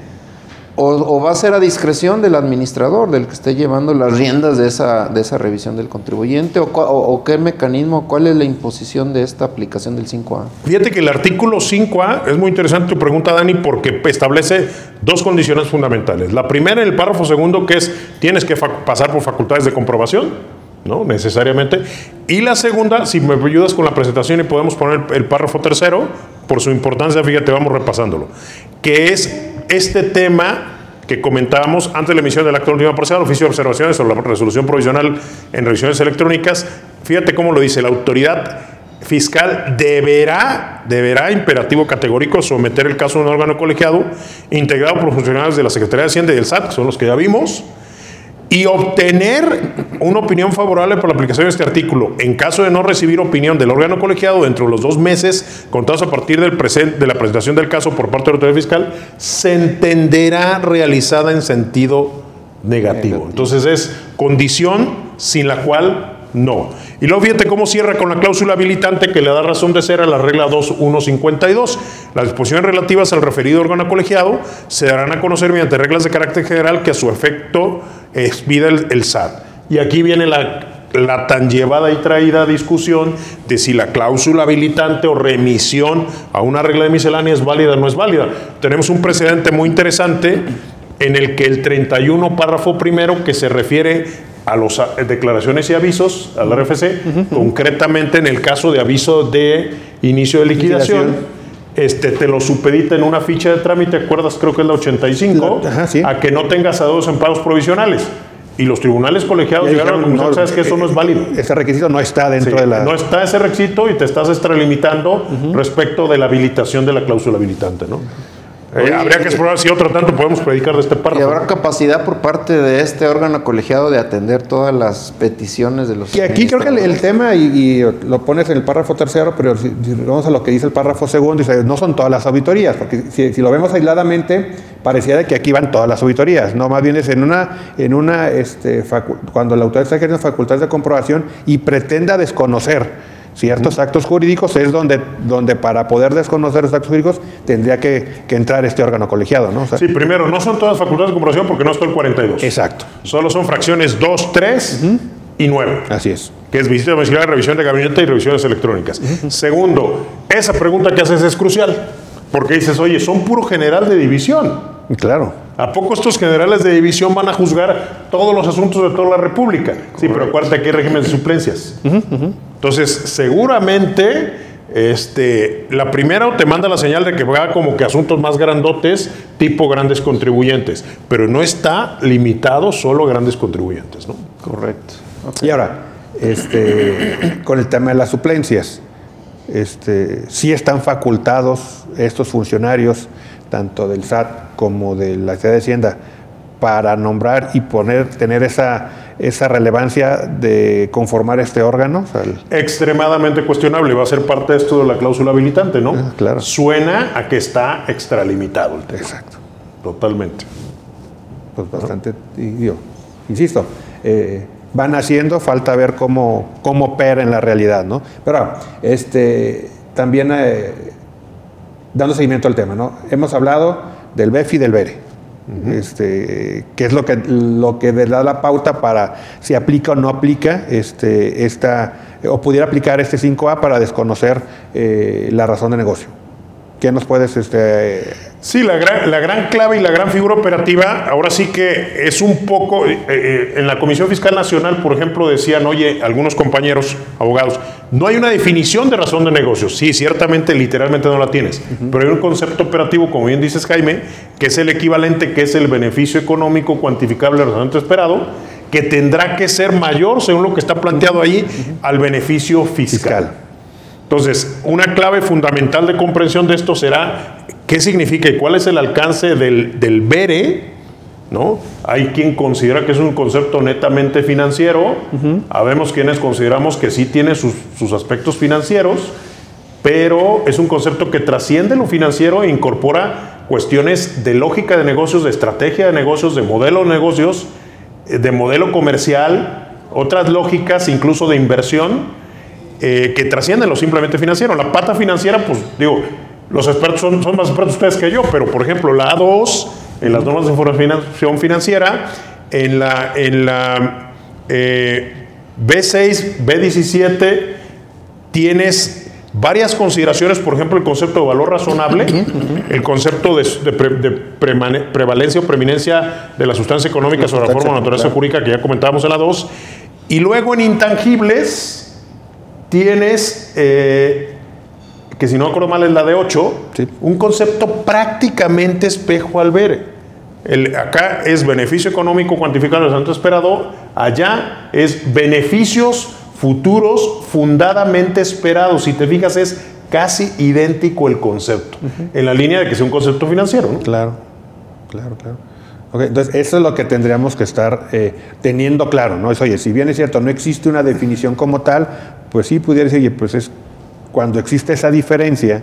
o, va a ser a discreción del administrador, del que esté llevando las riendas de esa, de esa revisión del contribuyente, o, qué mecanismo, cuál es la imposición de esta aplicación del 5A. Fíjate que el artículo 5A, es muy interesante tu pregunta, Dani, porque establece dos condiciones fundamentales. La primera, el párrafo segundo, que es tienes que pasar por facultades de comprobación, ¿no? Necesariamente. Y la segunda, si me ayudas con la presentación y podemos poner el párrafo tercero, por su importancia, fíjate, vamos repasándolo, que es este tema que comentábamos antes de la emisión del acto de última parcial, oficio de observaciones sobre la resolución provisional en revisiones electrónicas. Fíjate cómo lo dice, la autoridad fiscal deberá, deberá, imperativo categórico, someter el caso a un órgano colegiado integrado por funcionarios de la Secretaría de Hacienda y del SAT, que son los que ya vimos, y obtener una opinión favorable por la aplicación de este artículo. En caso de no recibir opinión del órgano colegiado dentro de los dos meses contados a partir del de la presentación del caso por parte de la autoridad fiscal, se entenderá realizada en sentido negativo. Entonces es condición sin la cual no. Y luego fíjate cómo cierra con la cláusula habilitante que le da razón de ser a la regla 2152. Las disposiciones relativas al referido órgano colegiado se darán a conocer mediante reglas de carácter general que a su efecto expida el, el SAT. Y aquí viene la la tan llevada y traída discusión de si la cláusula habilitante o remisión a una regla de miscelánea es válida o no es válida. Tenemos un precedente muy interesante en el que el 31 párrafo primero que se refiere a las declaraciones y avisos, al RFC, concretamente en el caso de aviso de inicio de liquidación. Este, te lo supedita en una ficha de trámite, ¿acuerdas? Creo que es la 85, a que no tengas adeudos en pagos provisionales. Y los tribunales colegiados llegaron a sabes que eso no es válido. Eh, ese requisito no está dentro de la... No está ese requisito y te estás extralimitando respecto de la habilitación de la cláusula habilitante, ¿no? Habría que explorar si otro tanto podemos predicar de este párrafo. Y habrá capacidad por parte de este órgano colegiado de atender todas las peticiones de los. Y aquí creo que el, tema, y, lo pones en el párrafo tercero, pero si, vamos a lo que dice el párrafo segundo, dice, no son todas las auditorías, porque si, lo vemos aisladamente, parecía de que aquí van todas las auditorías, no, más bien es en una, en una este, cuando la autoridad está ejerciendo facultades de comprobación y pretenda desconocer ciertos actos jurídicos es donde, donde para poder desconocer los actos jurídicos tendría que, entrar este órgano colegiado. ¿no? sí, primero, no son todas facultades de comprobación porque no está el 42. Exacto. Solo son fracciones 2, 3 y 9. Así es. Que es visita domiciliaria, revisión de gabinete y revisiones electrónicas. Segundo, esa pregunta que haces es crucial. Porque dices, oye, son puro general de división. Claro. ¿A poco estos generales de división van a juzgar todos los asuntos de toda la República? Sí, pero acuérdate que hay régimen de suplencias. Entonces, seguramente, este, la primera te manda la señal de que va como que asuntos más grandotes, tipo grandes contribuyentes, pero no está limitado solo a grandes contribuyentes, ¿no? Correcto. Y ahora, este, con el tema de las suplencias, este, sí están facultados estos funcionarios, tanto del SAT como de la Ciudad de Hacienda, para nombrar y poner, tener esa, esa relevancia de conformar este órgano? Extremadamente cuestionable, va a ser parte de esto de la cláusula habilitante, ¿no? Ah, claro. Suena a que está extralimitado el tema. Exacto. Totalmente. Pues bastante, insisto, eh, van haciendo, falta ver cómo, cómo opera en la realidad, ¿no? Pero este, también eh, dando seguimiento al tema, ¿no? Hemos hablado del BEF y del BERE este, que es lo que, lo que da la pauta para si aplica o no aplica este, esta, o pudiera aplicar este 5A para desconocer eh, la razón de negocio. ¿Qué nos puedes este, Sí, la gran, la gran clave y la gran figura operativa, ahora sí que es un poco, eh, eh, en la Comisión Fiscal Nacional, por ejemplo, decían, oye, algunos compañeros abogados, no hay una definición de razón de negocios. Sí, ciertamente, literalmente no la tienes, pero hay un concepto operativo, como bien dices Jaime, que es el equivalente, que es el beneficio económico cuantificable razonablemente esperado, que tendrá que ser mayor, según lo que está planteado ahí, al beneficio fiscal. Entonces, una clave fundamental de comprensión de esto será qué significa y cuál es el alcance del, del BERE. ¿No? Hay quien considera que es un concepto netamente financiero, habemos quienes consideramos que sí tiene sus, sus, aspectos financieros, pero es un concepto que trasciende lo financiero e incorpora cuestiones de lógica de negocios, de estrategia de negocios, de modelo de negocios, eh, de modelo comercial, otras lógicas incluso de inversión eh, que trascienden lo simplemente financiero. La pata financiera, pues digo, los expertos son, son, más expertos ustedes que yo, pero por ejemplo, la A2, en las normas de información financiera, en la, en la eh, B6, B17, tienes varias consideraciones, por ejemplo, el concepto de valor razonable, el concepto de, prevalencia o preeminencia de la sustancia económica sobre la forma de naturaleza jurídica que ya comentábamos en la 2, y luego en intangibles, tienes eh, que si no me acuerdo mal es la de 8, Sí. un concepto prácticamente espejo al ver. El, acá es beneficio económico cuantificado en el santo esperado, allá es beneficios futuros fundadamente esperados. Si te fijas, es casi idéntico el concepto, en la línea de que sea un concepto financiero. ¿no? Claro, claro, claro. Entonces, eso es lo que tendríamos que estar eh, teniendo claro, ¿no? Es, oye, si bien es cierto, no existe una definición como tal, pues sí pudiera decir, oye, pues es cuando existe esa diferencia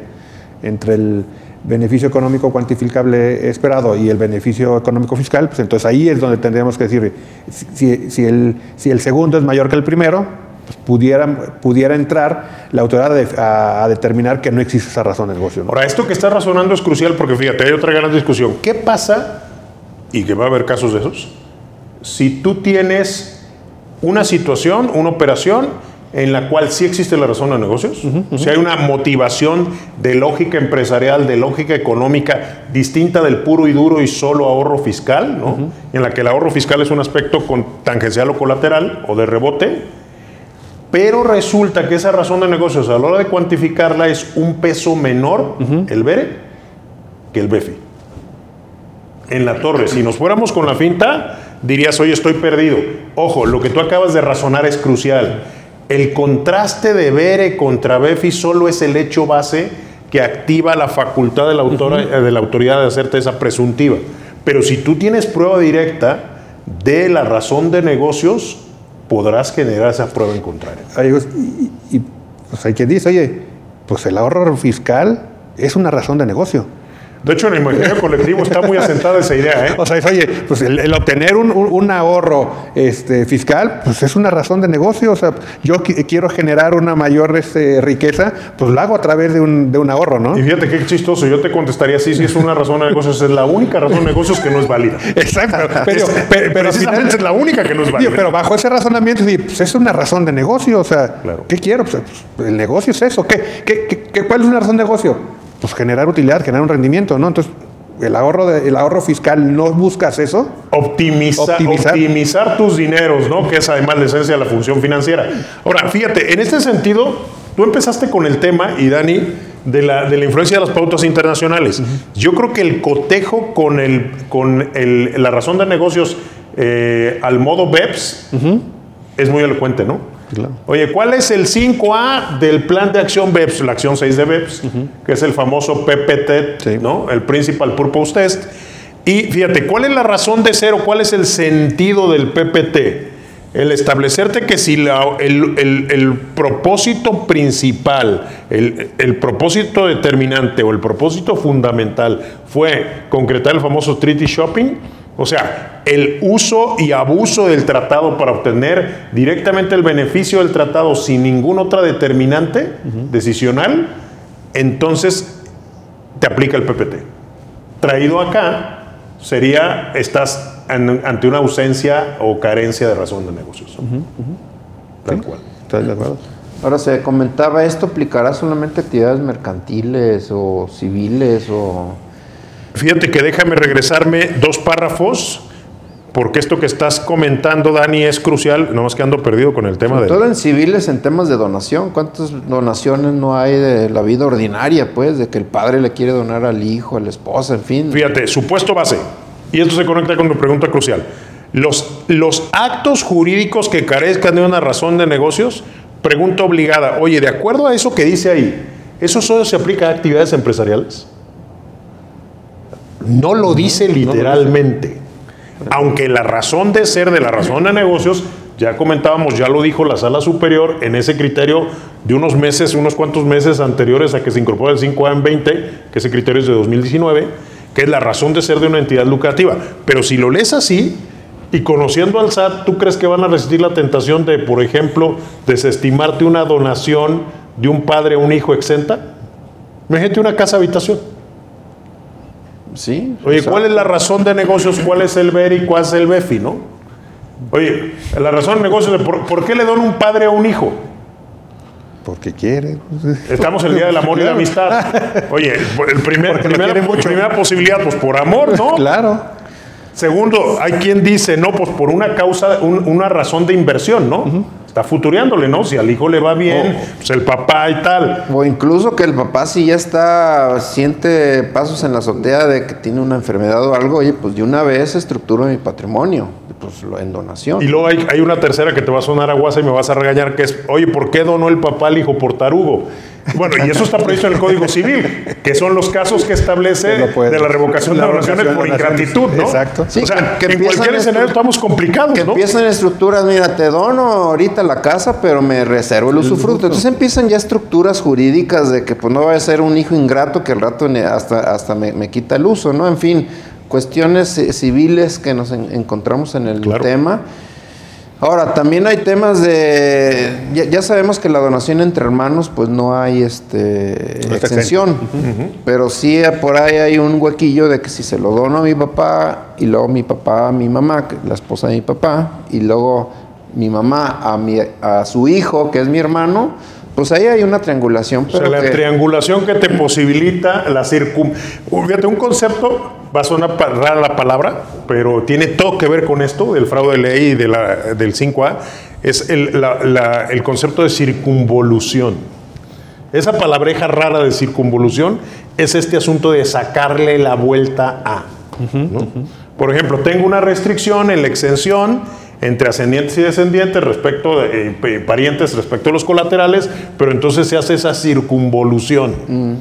entre el beneficio económico cuantificable esperado y el beneficio económico fiscal, pues entonces ahí es donde tendríamos que decir, si, el, segundo es mayor que el primero, pues pudiera, pudiera entrar la autoridad a, determinar que no existe esa razón de negocio. Ahora, esto que estás razonando es crucial porque fíjate, hay otra gran discusión. ¿Qué pasa, y que va a haber casos de esos, si tú tienes una situación, una operación en la cual sí existe la razón de negocios? Si hay una motivación de lógica empresarial, de lógica económica distinta del puro y duro y solo ahorro fiscal, ¿no? En la que el ahorro fiscal es un aspecto con, tangencial o colateral o de rebote. Pero resulta que esa razón de negocios a la hora de cuantificarla es un peso menor, el BERE, que el BEFI. En la torre, si nos fuéramos con la finta, dirías, oye, estoy perdido. Ojo, lo que tú acabas de razonar es crucial. El contraste de BERE contra BEFI solo es el hecho base que activa la facultad de la, autora- eh, de la autoridad de hacerte esa presuntiva. Pero si tú tienes prueba directa de la razón de negocios, podrás generar esa prueba en contrario. Pues, y, y, pues hay quien dice, oye, pues el ahorro fiscal es una razón de negocio. De hecho, en el imaginario colectivo está muy asentada esa idea, ¿eh? O sea, es, oye, pues el, el obtener un, un- un ahorro este, fiscal, pues es una razón de negocio. O sea, yo qui- quiero generar una mayor este, riqueza, pues lo hago a través de un, de un ahorro, ¿no? Y fíjate qué chistoso, yo te contestaría sí, sí es una razón de negocios, es la única razón de negocios que no es válida. Exacto. Pero, Es- pero, pero al final- precisamente es la única que no es válida. pero bajo ese razonamiento, sí, pues es una razón de negocio. O sea, Claro. ¿qué quiero? Pues, el negocio es eso. ¿Qué, qué, qué- qué- cuál es una razón de negocio? Pues generar utilidad, generar un rendimiento, ¿no? Entonces, el ahorro, de- el ahorro fiscal, ¿no buscas eso? Optimiza- Optimizar. optimizar. tus dineros, ¿no? Que es además la esencia de la función financiera. Ahora, fíjate, en este sentido, tú empezaste con el tema, y Dani, de la, de la influencia de las pautas internacionales. Yo creo que el cotejo con, el, con el- la razón de negocios eh, al modo BEPS es muy elocuente, ¿no? Claro. Oye, ¿cuál es el 5A del plan de acción BEPS? La acción 6 de BEPS, que es el famoso PPT, Sí. ¿no? El Principal Purpose Test. Y fíjate, ¿cuál es la razón de ser o cuál es el sentido del PPT? El establecerte que si la- el, el- el propósito principal, el, el propósito determinante o el propósito fundamental fue concretar el famoso treaty shopping, o sea, el uso y abuso del tratado para obtener directamente el beneficio del tratado sin ninguna otra determinante decisional, entonces te aplica el PPT. Traído acá, sería, estás an- ante una ausencia o carencia de razón de negocios. Tal cual. ¿Estás de acuerdo? Ahora se comentaba, ¿esto aplicará solamente actividades mercantiles o civiles o...? Fíjate que déjame regresarme dos párrafos, porque esto que estás comentando, Dani, es crucial. No más que ando perdido con el tema Sobre de. todo en civiles, en temas de donación. ¿Cuántas donaciones no hay de la vida ordinaria, pues? De que el padre le quiere donar al hijo, a la esposa, en fin. Fíjate, supuesto base. Y esto se conecta con mi pregunta crucial. Los, los actos jurídicos que carezcan de una razón de negocios, pregunta obligada. Oye, de acuerdo a eso que dice ahí, ¿eso solo se aplica a actividades empresariales? No lo dice literalmente. Aunque la razón de ser de la razón de negocios, ya comentábamos, ya lo dijo la sala superior en ese criterio de unos meses, unos cuantos meses anteriores a que se incorpore el 5A en 20, que ese criterio es de 2019, que es la razón de ser de una entidad lucrativa. Pero si lo lees así, y conociendo al SAT, ¿tú crees que van a resistir la tentación de, por ejemplo, desestimarte una donación de un padre a un hijo exenta? Imagínate una casa habitación. Sí. Oye, o sea, ¿cuál es la razón de negocios? ¿Cuál es el BER y cuál es el BEFI, no? Oye, la razón de negocios de por, ¿por qué le dona un padre a un hijo? Porque quiere. Estamos el día del amor y la amistad. Oye, el primer, primera, mucho. primera posibilidad, pues por amor, ¿no? Claro. Segundo, hay quien dice, no, pues por una causa, un- una razón de inversión, ¿no? Está futureándole, ¿no? Si al hijo le va bien, Oh. pues el papá y tal. O incluso que el papá si ya está, siente pasos en la azotea de que tiene una enfermedad o algo, oye, pues de una vez estructuro mi patrimonio, pues lo en donación. Y luego hay, hay una tercera que te va a sonar a guasa y me vas a regañar, que es, oye, ¿por qué donó el papá al hijo por tarugo? Bueno, y eso está previsto en el Código Civil, que son los casos que establece Que lo puede- de la revocación de la donaciones por de ingratitud, ¿no? Exacto. Sí, o sea, que- que en cualquier escenario estamos complicados, que ¿no? empiezan estructuras, mira, te dono ahorita la casa, pero me reservo el usufructo. Entonces empiezan ya estructuras jurídicas de que pues no va a ser un hijo ingrato que al rato ne- hasta, hasta me, me quita el uso, ¿no? En fin, cuestiones eh, civiles que nos en- encontramos en el Claro. tema. Ahora, también hay temas de... Ya, ya sabemos que la donación entre hermanos, pues no hay este, No exención. Pero sí eh, por ahí hay un huequillo de que si se lo dono a mi papá y luego mi papá a mi mamá, la esposa de mi papá, y luego mi mamá a, mi, a su hijo, que es mi hermano, pues ahí hay una triangulación. O sea, Pero la que- triangulación que te posibilita la circun... Fíjate, un concepto, va a sonar rara la palabra, pero tiene todo que ver con esto, del fraude de ley y de la, del 5A, es el, la- la- el concepto de circunvolución. Esa palabreja rara de circunvolución es este asunto de sacarle la vuelta a. ¿no? Por ejemplo, tengo una restricción en la exención entre ascendientes y descendientes respecto de eh, parientes respecto a los colaterales, pero entonces se hace esa circunvolución. Mm,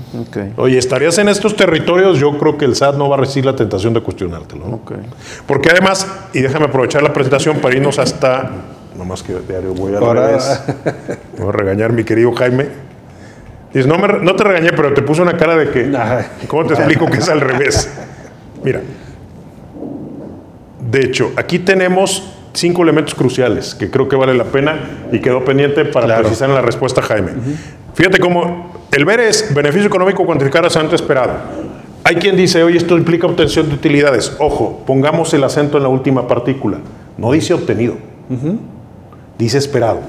Oye, estarías en estos territorios, yo creo que el SAT no va a resistir la tentación de cuestionártelo. Porque además, y déjame aprovechar la presentación para irnos hasta, nomás que diario voy Ahora- revés. Voy a regañar mi querido Jaime. Dices, no, me- no te regañé, pero te puse una cara de que. ¿cómo te explico que es al revés? Mira, de hecho, aquí tenemos cinco elementos cruciales que creo que vale la pena y quedó pendiente para Claro. precisar en la respuesta Jaime. Fíjate cómo el ver es beneficio económico cuantificar a antes esperado. Hay quien dice, oye, esto implica obtención de utilidades. Ojo, pongamos el acento en la última partícula. No dice obtenido, dice esperado.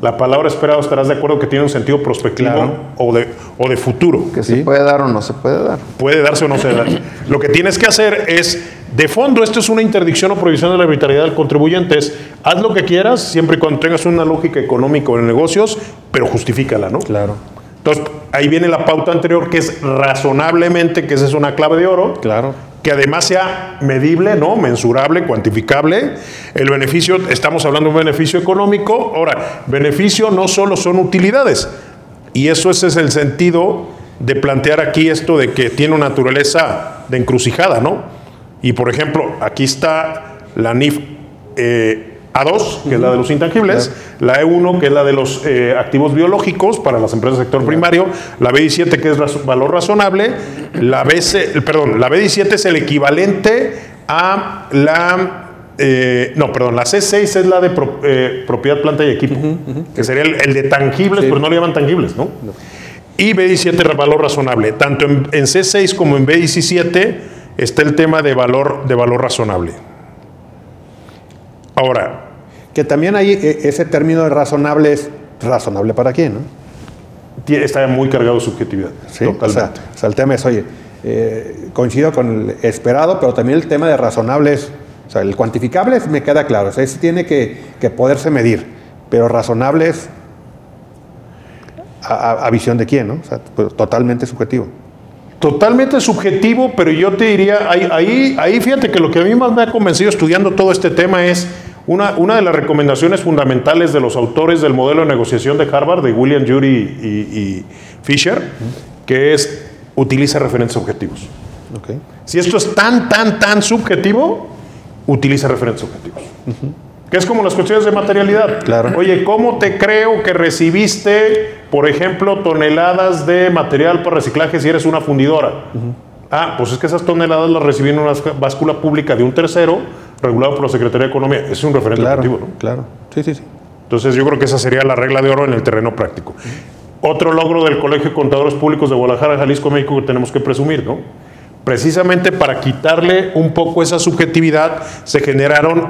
La palabra esperado estarás de acuerdo que tiene un sentido prospectivo Claro. o, de, o de futuro Que Sí. se puede dar o no se puede dar. puede darse o no se da. Lo que tienes que hacer es, de fondo, esto es una interdicción o prohibición de la arbitrariedad del contribuyente, es, haz lo que quieras, siempre y cuando tengas una lógica económica en negocios, pero justifícala, ¿no? Claro, Entonces, ahí viene la pauta anterior, que es razonablemente, que esa es una clave de oro, claro. que además sea medible, ¿no? Mensurable, cuantificable. El beneficio, estamos hablando de un beneficio económico. Ahora, beneficio no solo son utilidades. Y eso ese es el sentido de plantear aquí esto de que tiene una naturaleza de encrucijada, ¿no? Y por ejemplo, aquí está la NIF eh, A2, que es la de los intangibles, la E1, que es la de los eh, activos biológicos para las empresas del sector primario, la B17, que es valor razonable, la, BC, perdón, la B17 es el equivalente a la... eh, no, perdón, la C6 es la de pro- eh, propiedad, planta y equipo, que sería el, el de tangibles, pero no le llaman tangibles, ¿no? Y B17 es valor razonable. Tanto en, en C6 como en B17 está el tema de valor, de valor razonable. Ahora, Que también ahí eh, ese término de razonable es razonable para quién, ¿no? está muy cargado de subjetividad. Sí, o sea, o sea, el tema es, oye, eh, coincido con el esperado, pero también el tema de razonable es, o sea, el cuantificable es- me queda claro, o sea, ese tiene que, que poderse medir, pero razonable es a, a- a visión de quién, ¿no? O sea, pues, totalmente subjetivo. Totalmente subjetivo, pero yo te diría, ahí, ahí, ahí fíjate que lo que a mí más me ha convencido estudiando todo este tema es una, una de las recomendaciones fundamentales de los autores del modelo de negociación de Harvard, de William Jury y, y Fisher, que es utiliza referentes objetivos. Ok. Si esto es tan, tan, tan subjetivo, utiliza referentes objetivos. Que es como las cuestiones de materialidad. Claro. Oye, ¿cómo te creo que recibiste, por ejemplo, toneladas de material para reciclaje si eres una fundidora? Ah, pues es que esas toneladas las recibí en una báscula pública de un tercero, regulado por la Secretaría de Economía. Es un referente Claro, objetivo, ¿no? claro. Sí, sí, sí. Entonces yo creo que esa sería la regla de oro en el terreno práctico. Otro logro del Colegio de Contadores Públicos de Guadalajara, Jalisco, México, que tenemos que presumir, ¿no? Precisamente para quitarle un poco esa subjetividad, se generaron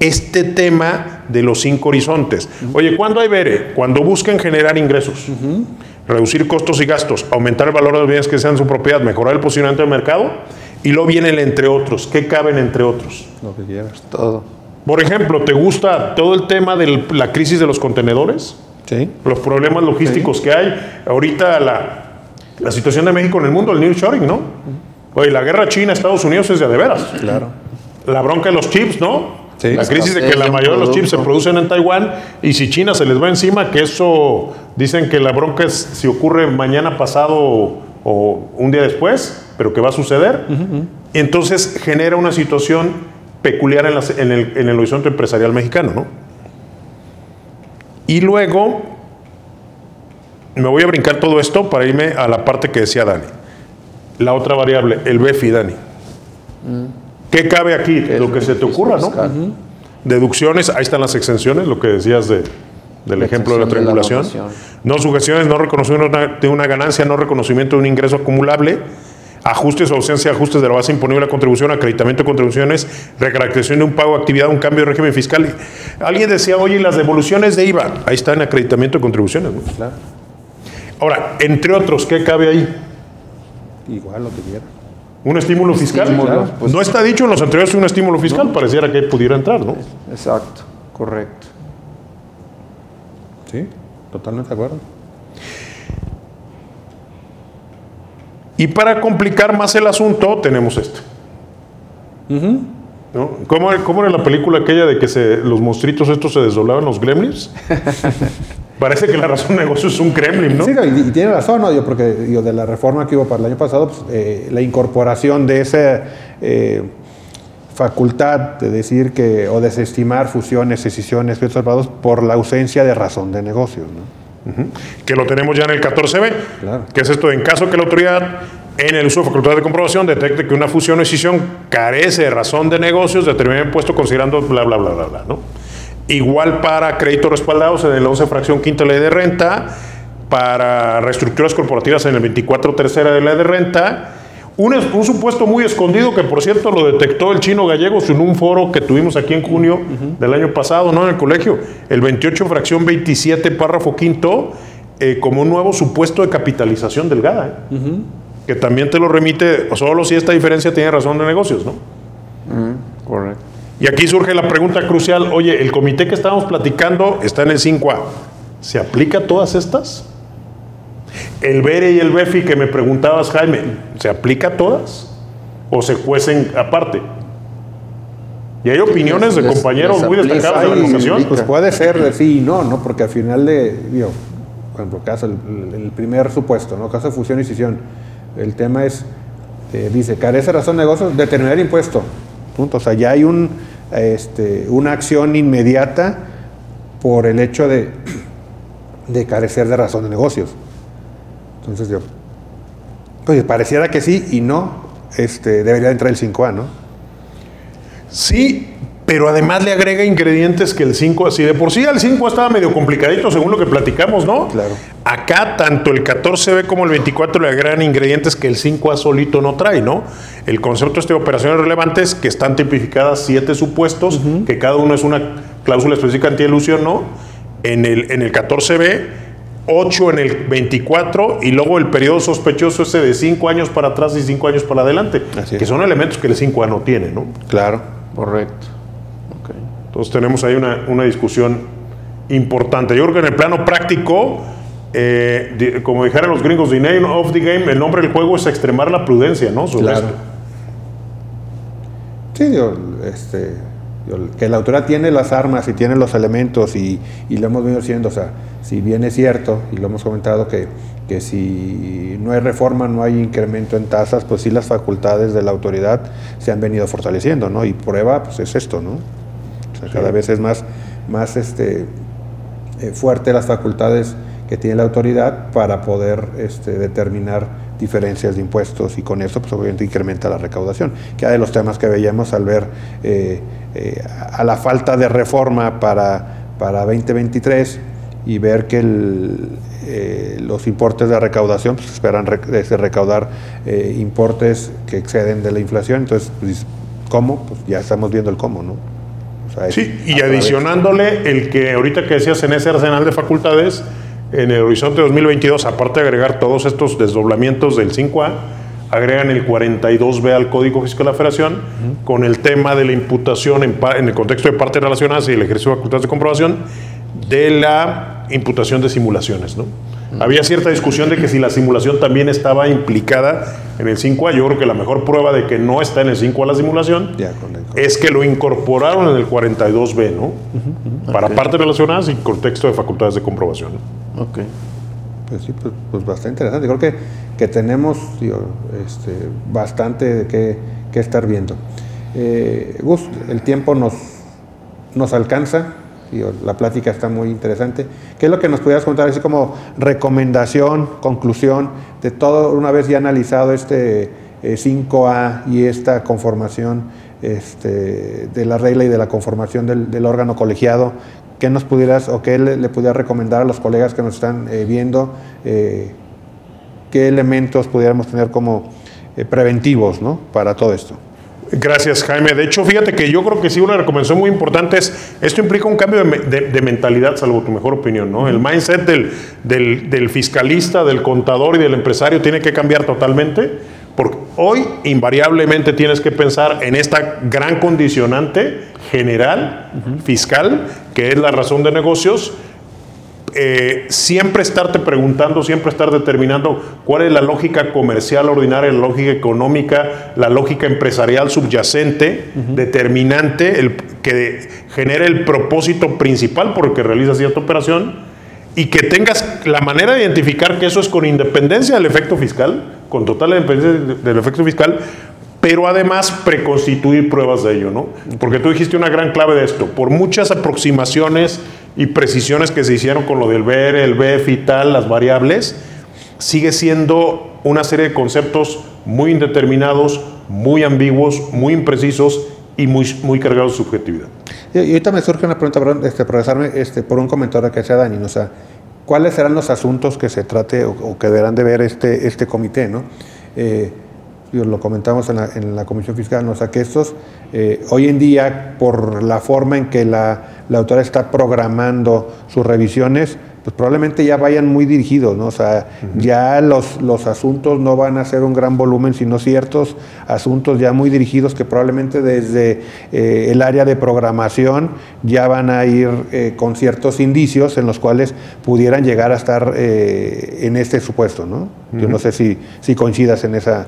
este tema de los cinco horizontes. Oye, ¿cuándo hay VERE? Cuando busquen generar ingresos, reducir costos y gastos, aumentar el valor de los bienes que sean su propiedad, mejorar el posicionamiento del mercado, y luego viene el entre otros. ¿Qué caben entre otros? Lo que quieras. Todo. Por ejemplo, ¿te gusta todo el tema de la crisis de los contenedores? Sí. Los problemas logísticos que hay. Ahorita la, la situación de México en el mundo, el nearshoring, ¿no? Oye, la guerra China-Estados Unidos es de, de veras. Claro. La bronca de los chips, ¿no? Sí. La crisis de que la mayoría de los chips se producen en Taiwán y si China se les va encima, que eso dicen que la bronca es si ocurre mañana pasado o, o un día después, pero que va a suceder. Entonces genera una situación peculiar en, las- en el, en el horizonte empresarial mexicano, ¿no? Y luego me voy a brincar todo esto para irme a la parte que decía Dani. La otra variable, el BEFI, Dani. ¿Qué cabe aquí? ¿Qué es Lo que se te ocurra, ¿no? Deducciones, ahí están las exenciones, lo que decías de, del La ejemplo de la exención de la triangulación. no sujeciones, no reconocimiento de una- ganancia, no reconocimiento de un ingreso acumulable, ajustes o ausencia de ajustes de la base imponible a contribución, acreditamiento de contribuciones, recaracterización de un pago de actividad, un cambio de régimen fiscal. Alguien decía, oye, ¿y las devoluciones de IVA, ahí está en acreditamiento de contribuciones. ¿no? Claro. Ahora, entre otros, ¿qué cabe ahí? Igual lo que quiera. ¿Un estímulo fiscal? Estímulo, Claro. pues. no está dicho en los anteriores un estímulo fiscal, pareciera que pudiera entrar, ¿no? Exacto, correcto. Sí, totalmente de acuerdo. Y para complicar más el asunto, tenemos esto. ¿No? ¿Cómo, cómo era la película aquella de que se, los monstruitos estos se desdoblaban, los gremlins? Parece que la razón de negocio es un gremlin, ¿no? Sí, no, y, y tiene razón, ¿no? Yo, porque digo, de la reforma que hubo para el año pasado, pues, eh, la incorporación de esa eh, facultad de decir que, o desestimar fusiones, decisiones, salvados por la ausencia de razón de negocios, ¿no? que lo tenemos ya en el 14B, Claro. que es esto en caso que la autoridad en el uso de facultad de comprobación detecte que una fusión o escisión carece de razón de negocios, determina impuesto considerando bla, bla, bla, bla, bla, ¿no? Igual para créditos respaldados en el 11 fracción quinta ley de renta, para reestructuras corporativas en el 24 tercera de ley de renta, un, es- un supuesto muy escondido que por cierto lo detectó el chino Gallegos en un foro que tuvimos aquí en junio del año pasado, ¿no? En el colegio, el 28 fracción 27 párrafo quinto, eh, como un nuevo supuesto de capitalización delgada, ¿eh? que también te lo remite solo si esta diferencia tiene razón de negocios, ¿no? Correcto. Y aquí surge la pregunta crucial, oye, el comité que estábamos platicando está en el 5A, ¿se aplica a todas estas? El BERE y el BEFI que me preguntabas, Jaime, ¿se aplica a todas? ¿O se cuecen aparte? Y hay opiniones de Les- compañeros les muy destacados de la educación. Pues puede ser de sí y no, ¿no? Porque al final de, digo, por ejemplo, caso, el, el primer supuesto, ¿no? Caso de fusión y escisión. El tema es, eh, dice, carece razón de negocios, determinar impuesto. Punto. O sea, ya hay un, este, una acción inmediata por el hecho de, de carecer de razón de negocios. Entonces, yo, pues pareciera que sí y no, este, debería entrar el 5A, ¿no? Sí, pero además le agrega ingredientes que el 5, así de por sí el 5 estaba medio complicadito según lo que platicamos, ¿no? Claro. Acá tanto el 14B como el 24 le agregan ingredientes que el 5A solito no trae, ¿no? El concepto este de operaciones relevantes que están tipificadas siete supuestos, que cada uno es una cláusula específica antielusión, ¿no? En el, en el 14B, 8 en el 24 y luego el periodo sospechoso ese de 5 años para atrás y 5 años para adelante, Así es. que son elementos que el 5A no tiene, ¿no? Claro. Correcto. Entonces tenemos ahí una, una discusión importante. Yo creo que en el plano práctico, eh, di- como dijeran los gringos, the name of the game, el nombre del juego es extremar la prudencia, ¿no? Sobre Claro. esto. Sí, digo, este, que la autoridad tiene las armas y tiene los elementos y, y lo hemos venido diciendo, o sea, si bien es cierto, y lo hemos comentado, que, que si no hay reforma, no hay incremento en tasas, pues sí las facultades de la autoridad se han venido fortaleciendo, ¿no? Y prueba, pues es esto, ¿no? Cada vez es más, más este, eh, fuerte las facultades que tiene la autoridad para poder este, determinar diferencias de impuestos y con eso pues obviamente incrementa la recaudación, que era de los temas que veíamos al ver eh, eh, a la falta de reforma para, para 2023 y ver que los importes de recaudación pues, esperan rec- este, recaudar importes que exceden de la inflación, entonces pues, ¿cómo? Pues ya estamos viendo el cómo, ¿no? O sea, es Sí, y adicionándole el que ahorita que decías en ese arsenal de facultades, en el horizonte 2022, aparte de agregar todos estos desdoblamientos del 5A, agregan el 42B al Código Fiscal de la Federación con el tema de la imputación en, en, el contexto de partes relacionadas y el ejercicio de facultades de comprobación de la imputación de simulaciones. ¿no? Había cierta discusión de que si la simulación también estaba implicada en el 5A, yo creo que la mejor prueba de que no está en el 5A la simulación es que lo incorporaron en el 42B, ¿no? Para partes relacionadas y contexto de facultades de comprobación. Ok. Pues sí, pues, pues, bastante interesante. Creo que, que tenemos este, bastante que, que, estar viendo. Eh, Gus, el tiempo nos, nos alcanza la plática está muy interesante. ¿Qué es lo que nos pudieras contar, así como recomendación, conclusión de todo, una vez ya analizado este 5A eh, y esta conformación este, de la regla y de la conformación del, órgano colegiado? ¿Qué nos pudieras o qué le, pudieras recomendar a los colegas que nos están eh, viendo? Eh, ¿Qué elementos pudiéramos tener como preventivos ¿no? para todo esto? Gracias, Jaime. De hecho, fíjate que yo creo que sí, una recomendación muy importante es, esto implica un cambio de, mentalidad, salvo tu mejor opinión, ¿no? El mindset del, del, fiscalista, del contador y del empresario tiene que cambiar totalmente, porque hoy invariablemente tienes que pensar en esta gran condicionante general, fiscal, que es la razón de negocios, eh, siempre estarte preguntando, siempre estar determinando cuál es la lógica comercial ordinaria, la lógica económica, la lógica empresarial subyacente, determinante, el, que genere el propósito principal por el que realizas cierta operación y que tengas la manera de identificar que eso es con independencia del efecto fiscal, con total independencia del efecto fiscal, pero además preconstituir pruebas de ello, ¿no? Porque tú dijiste una gran clave de esto, por muchas aproximaciones y precisiones que se hicieron con lo del BR, el BF y tal, las variables, sigue siendo una serie de conceptos muy indeterminados, muy ambiguos, muy imprecisos y muy, muy cargados de subjetividad. Y, ahorita me surge una pregunta, perdón, este, profesor, este, por un comentario que hacía Dani, o sea, ¿cuáles serán los asuntos que se trate o, que deberán de ver este, este comité, no? Eh, lo comentamos en la, en la Comisión Fiscal, ¿no? o sea que estos, eh, hoy en día, por la forma en que la, la autora está programando sus revisiones, pues probablemente ya vayan muy dirigidos, ¿no? O sea, ya los, los asuntos no van a ser un gran volumen, sino ciertos asuntos ya muy dirigidos que probablemente desde eh, el área de programación ya van a ir eh, con ciertos indicios en los cuales pudieran llegar a estar en este supuesto, ¿no? Yo no sé si, si coincidas en esa,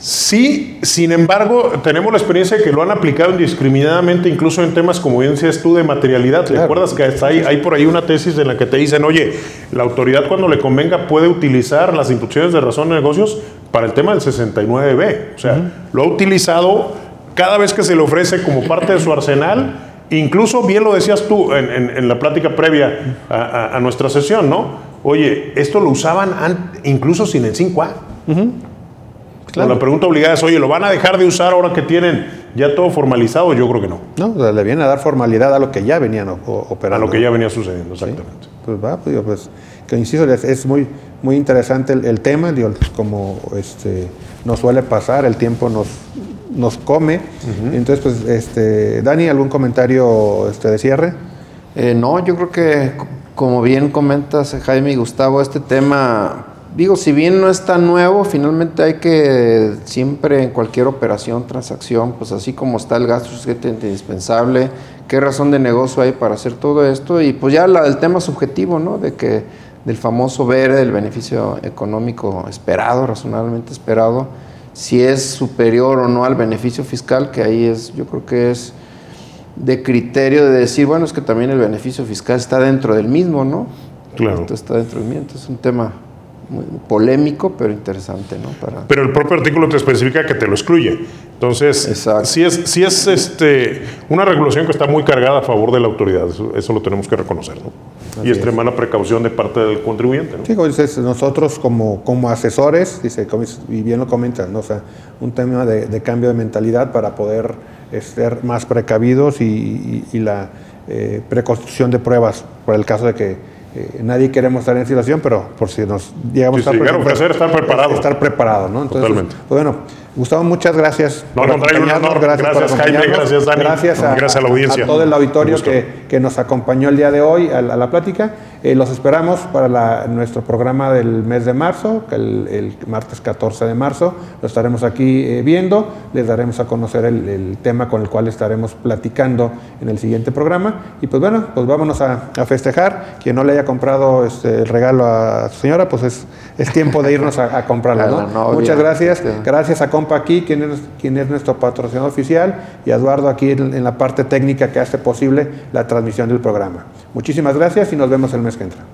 Sí, sin embargo, tenemos la experiencia de que lo han aplicado indiscriminadamente, incluso en temas, como bien decías tú, de materialidad. ¿Te acuerdas que hay, hay, por ahí una tesis en la que te dicen, oye, la autoridad cuando le convenga puede utilizar las instituciones de razón de negocios para el tema del 69B? O sea, lo ha utilizado cada vez que se le ofrece como parte de su arsenal. Incluso, bien lo decías tú en, la plática previa a, nuestra sesión, ¿no? Oye, esto lo usaban incluso sin el 5A. La pregunta obligada es, oye, ¿lo van a dejar de usar ahora que tienen ya todo formalizado? Yo creo que no. No, le viene a dar formalidad a lo que ya venían operando. A lo que ya venía sucediendo, exactamente. Pues va, pues, pues que insisto, es, muy, muy interesante el, tema, digo, como este, nos suele pasar, el tiempo nos, nos come. Entonces, pues, este, Dani, ¿algún comentario este, de cierre? Eh, no, yo creo que, como bien comentas, Jaime y Gustavo, este tema digo, si bien no es tan nuevo, finalmente hay que siempre en cualquier operación, transacción, pues así como está el gasto indispensable, qué razón de negocio hay para hacer todo esto y pues ya el tema subjetivo, ¿no? De que del famoso ver el beneficio económico esperado, razonablemente esperado, si es superior o no al beneficio fiscal, que ahí es, yo creo que es de criterio de decir, bueno, es que también el beneficio fiscal está dentro del mismo, ¿no? Claro. está dentro del mismo, entonces es un tema polémico, pero interesante, ¿no? Para... Pero el propio artículo te especifica que te lo excluye. Entonces, si es, si es este, una regulación que está muy cargada a favor de la autoridad, eso, lo tenemos que reconocer, ¿no? y extremar la precaución de parte del contribuyente. ¿no? Sí, como dices, nosotros como, como asesores, dice, y bien lo comentas, ¿no? o sea, un tema de, cambio de mentalidad para poder eh, ser más precavidos y, la eh, preconstrucción de pruebas por el caso de que eh, nadie queremos estar en situación, pero por si nos llegamos a estar, estar preparado. Estar preparado, ¿no? Totalmente. Pues bueno, Gustavo, muchas gracias. No, un honor. Gracias, por Jaime, acompañarnos. gracias, Dani. Gracias a, Gracias a la audiencia. a todo el auditorio que, que nos acompañó el día de hoy a la, a la plática. Eh, los esperamos para la- nuestro programa del mes de marzo, que el, el martes 14 de marzo. Lo estaremos aquí eh, viendo. Les daremos a conocer el, el tema con el cual estaremos platicando en el siguiente programa. Y pues bueno, pues vámonos a, a festejar. Quien no le haya comprado este, el regalo a su señora, pues es, es tiempo de irnos a, a comprarlo. ¿no? Muchas gracias. Sí. Gracias a Compa aquí, quien es, nuestro patrocinador oficial, y Eduardo aquí en la parte técnica que hace posible la transmisión del programa. Muchísimas gracias y nos vemos el mes que entra.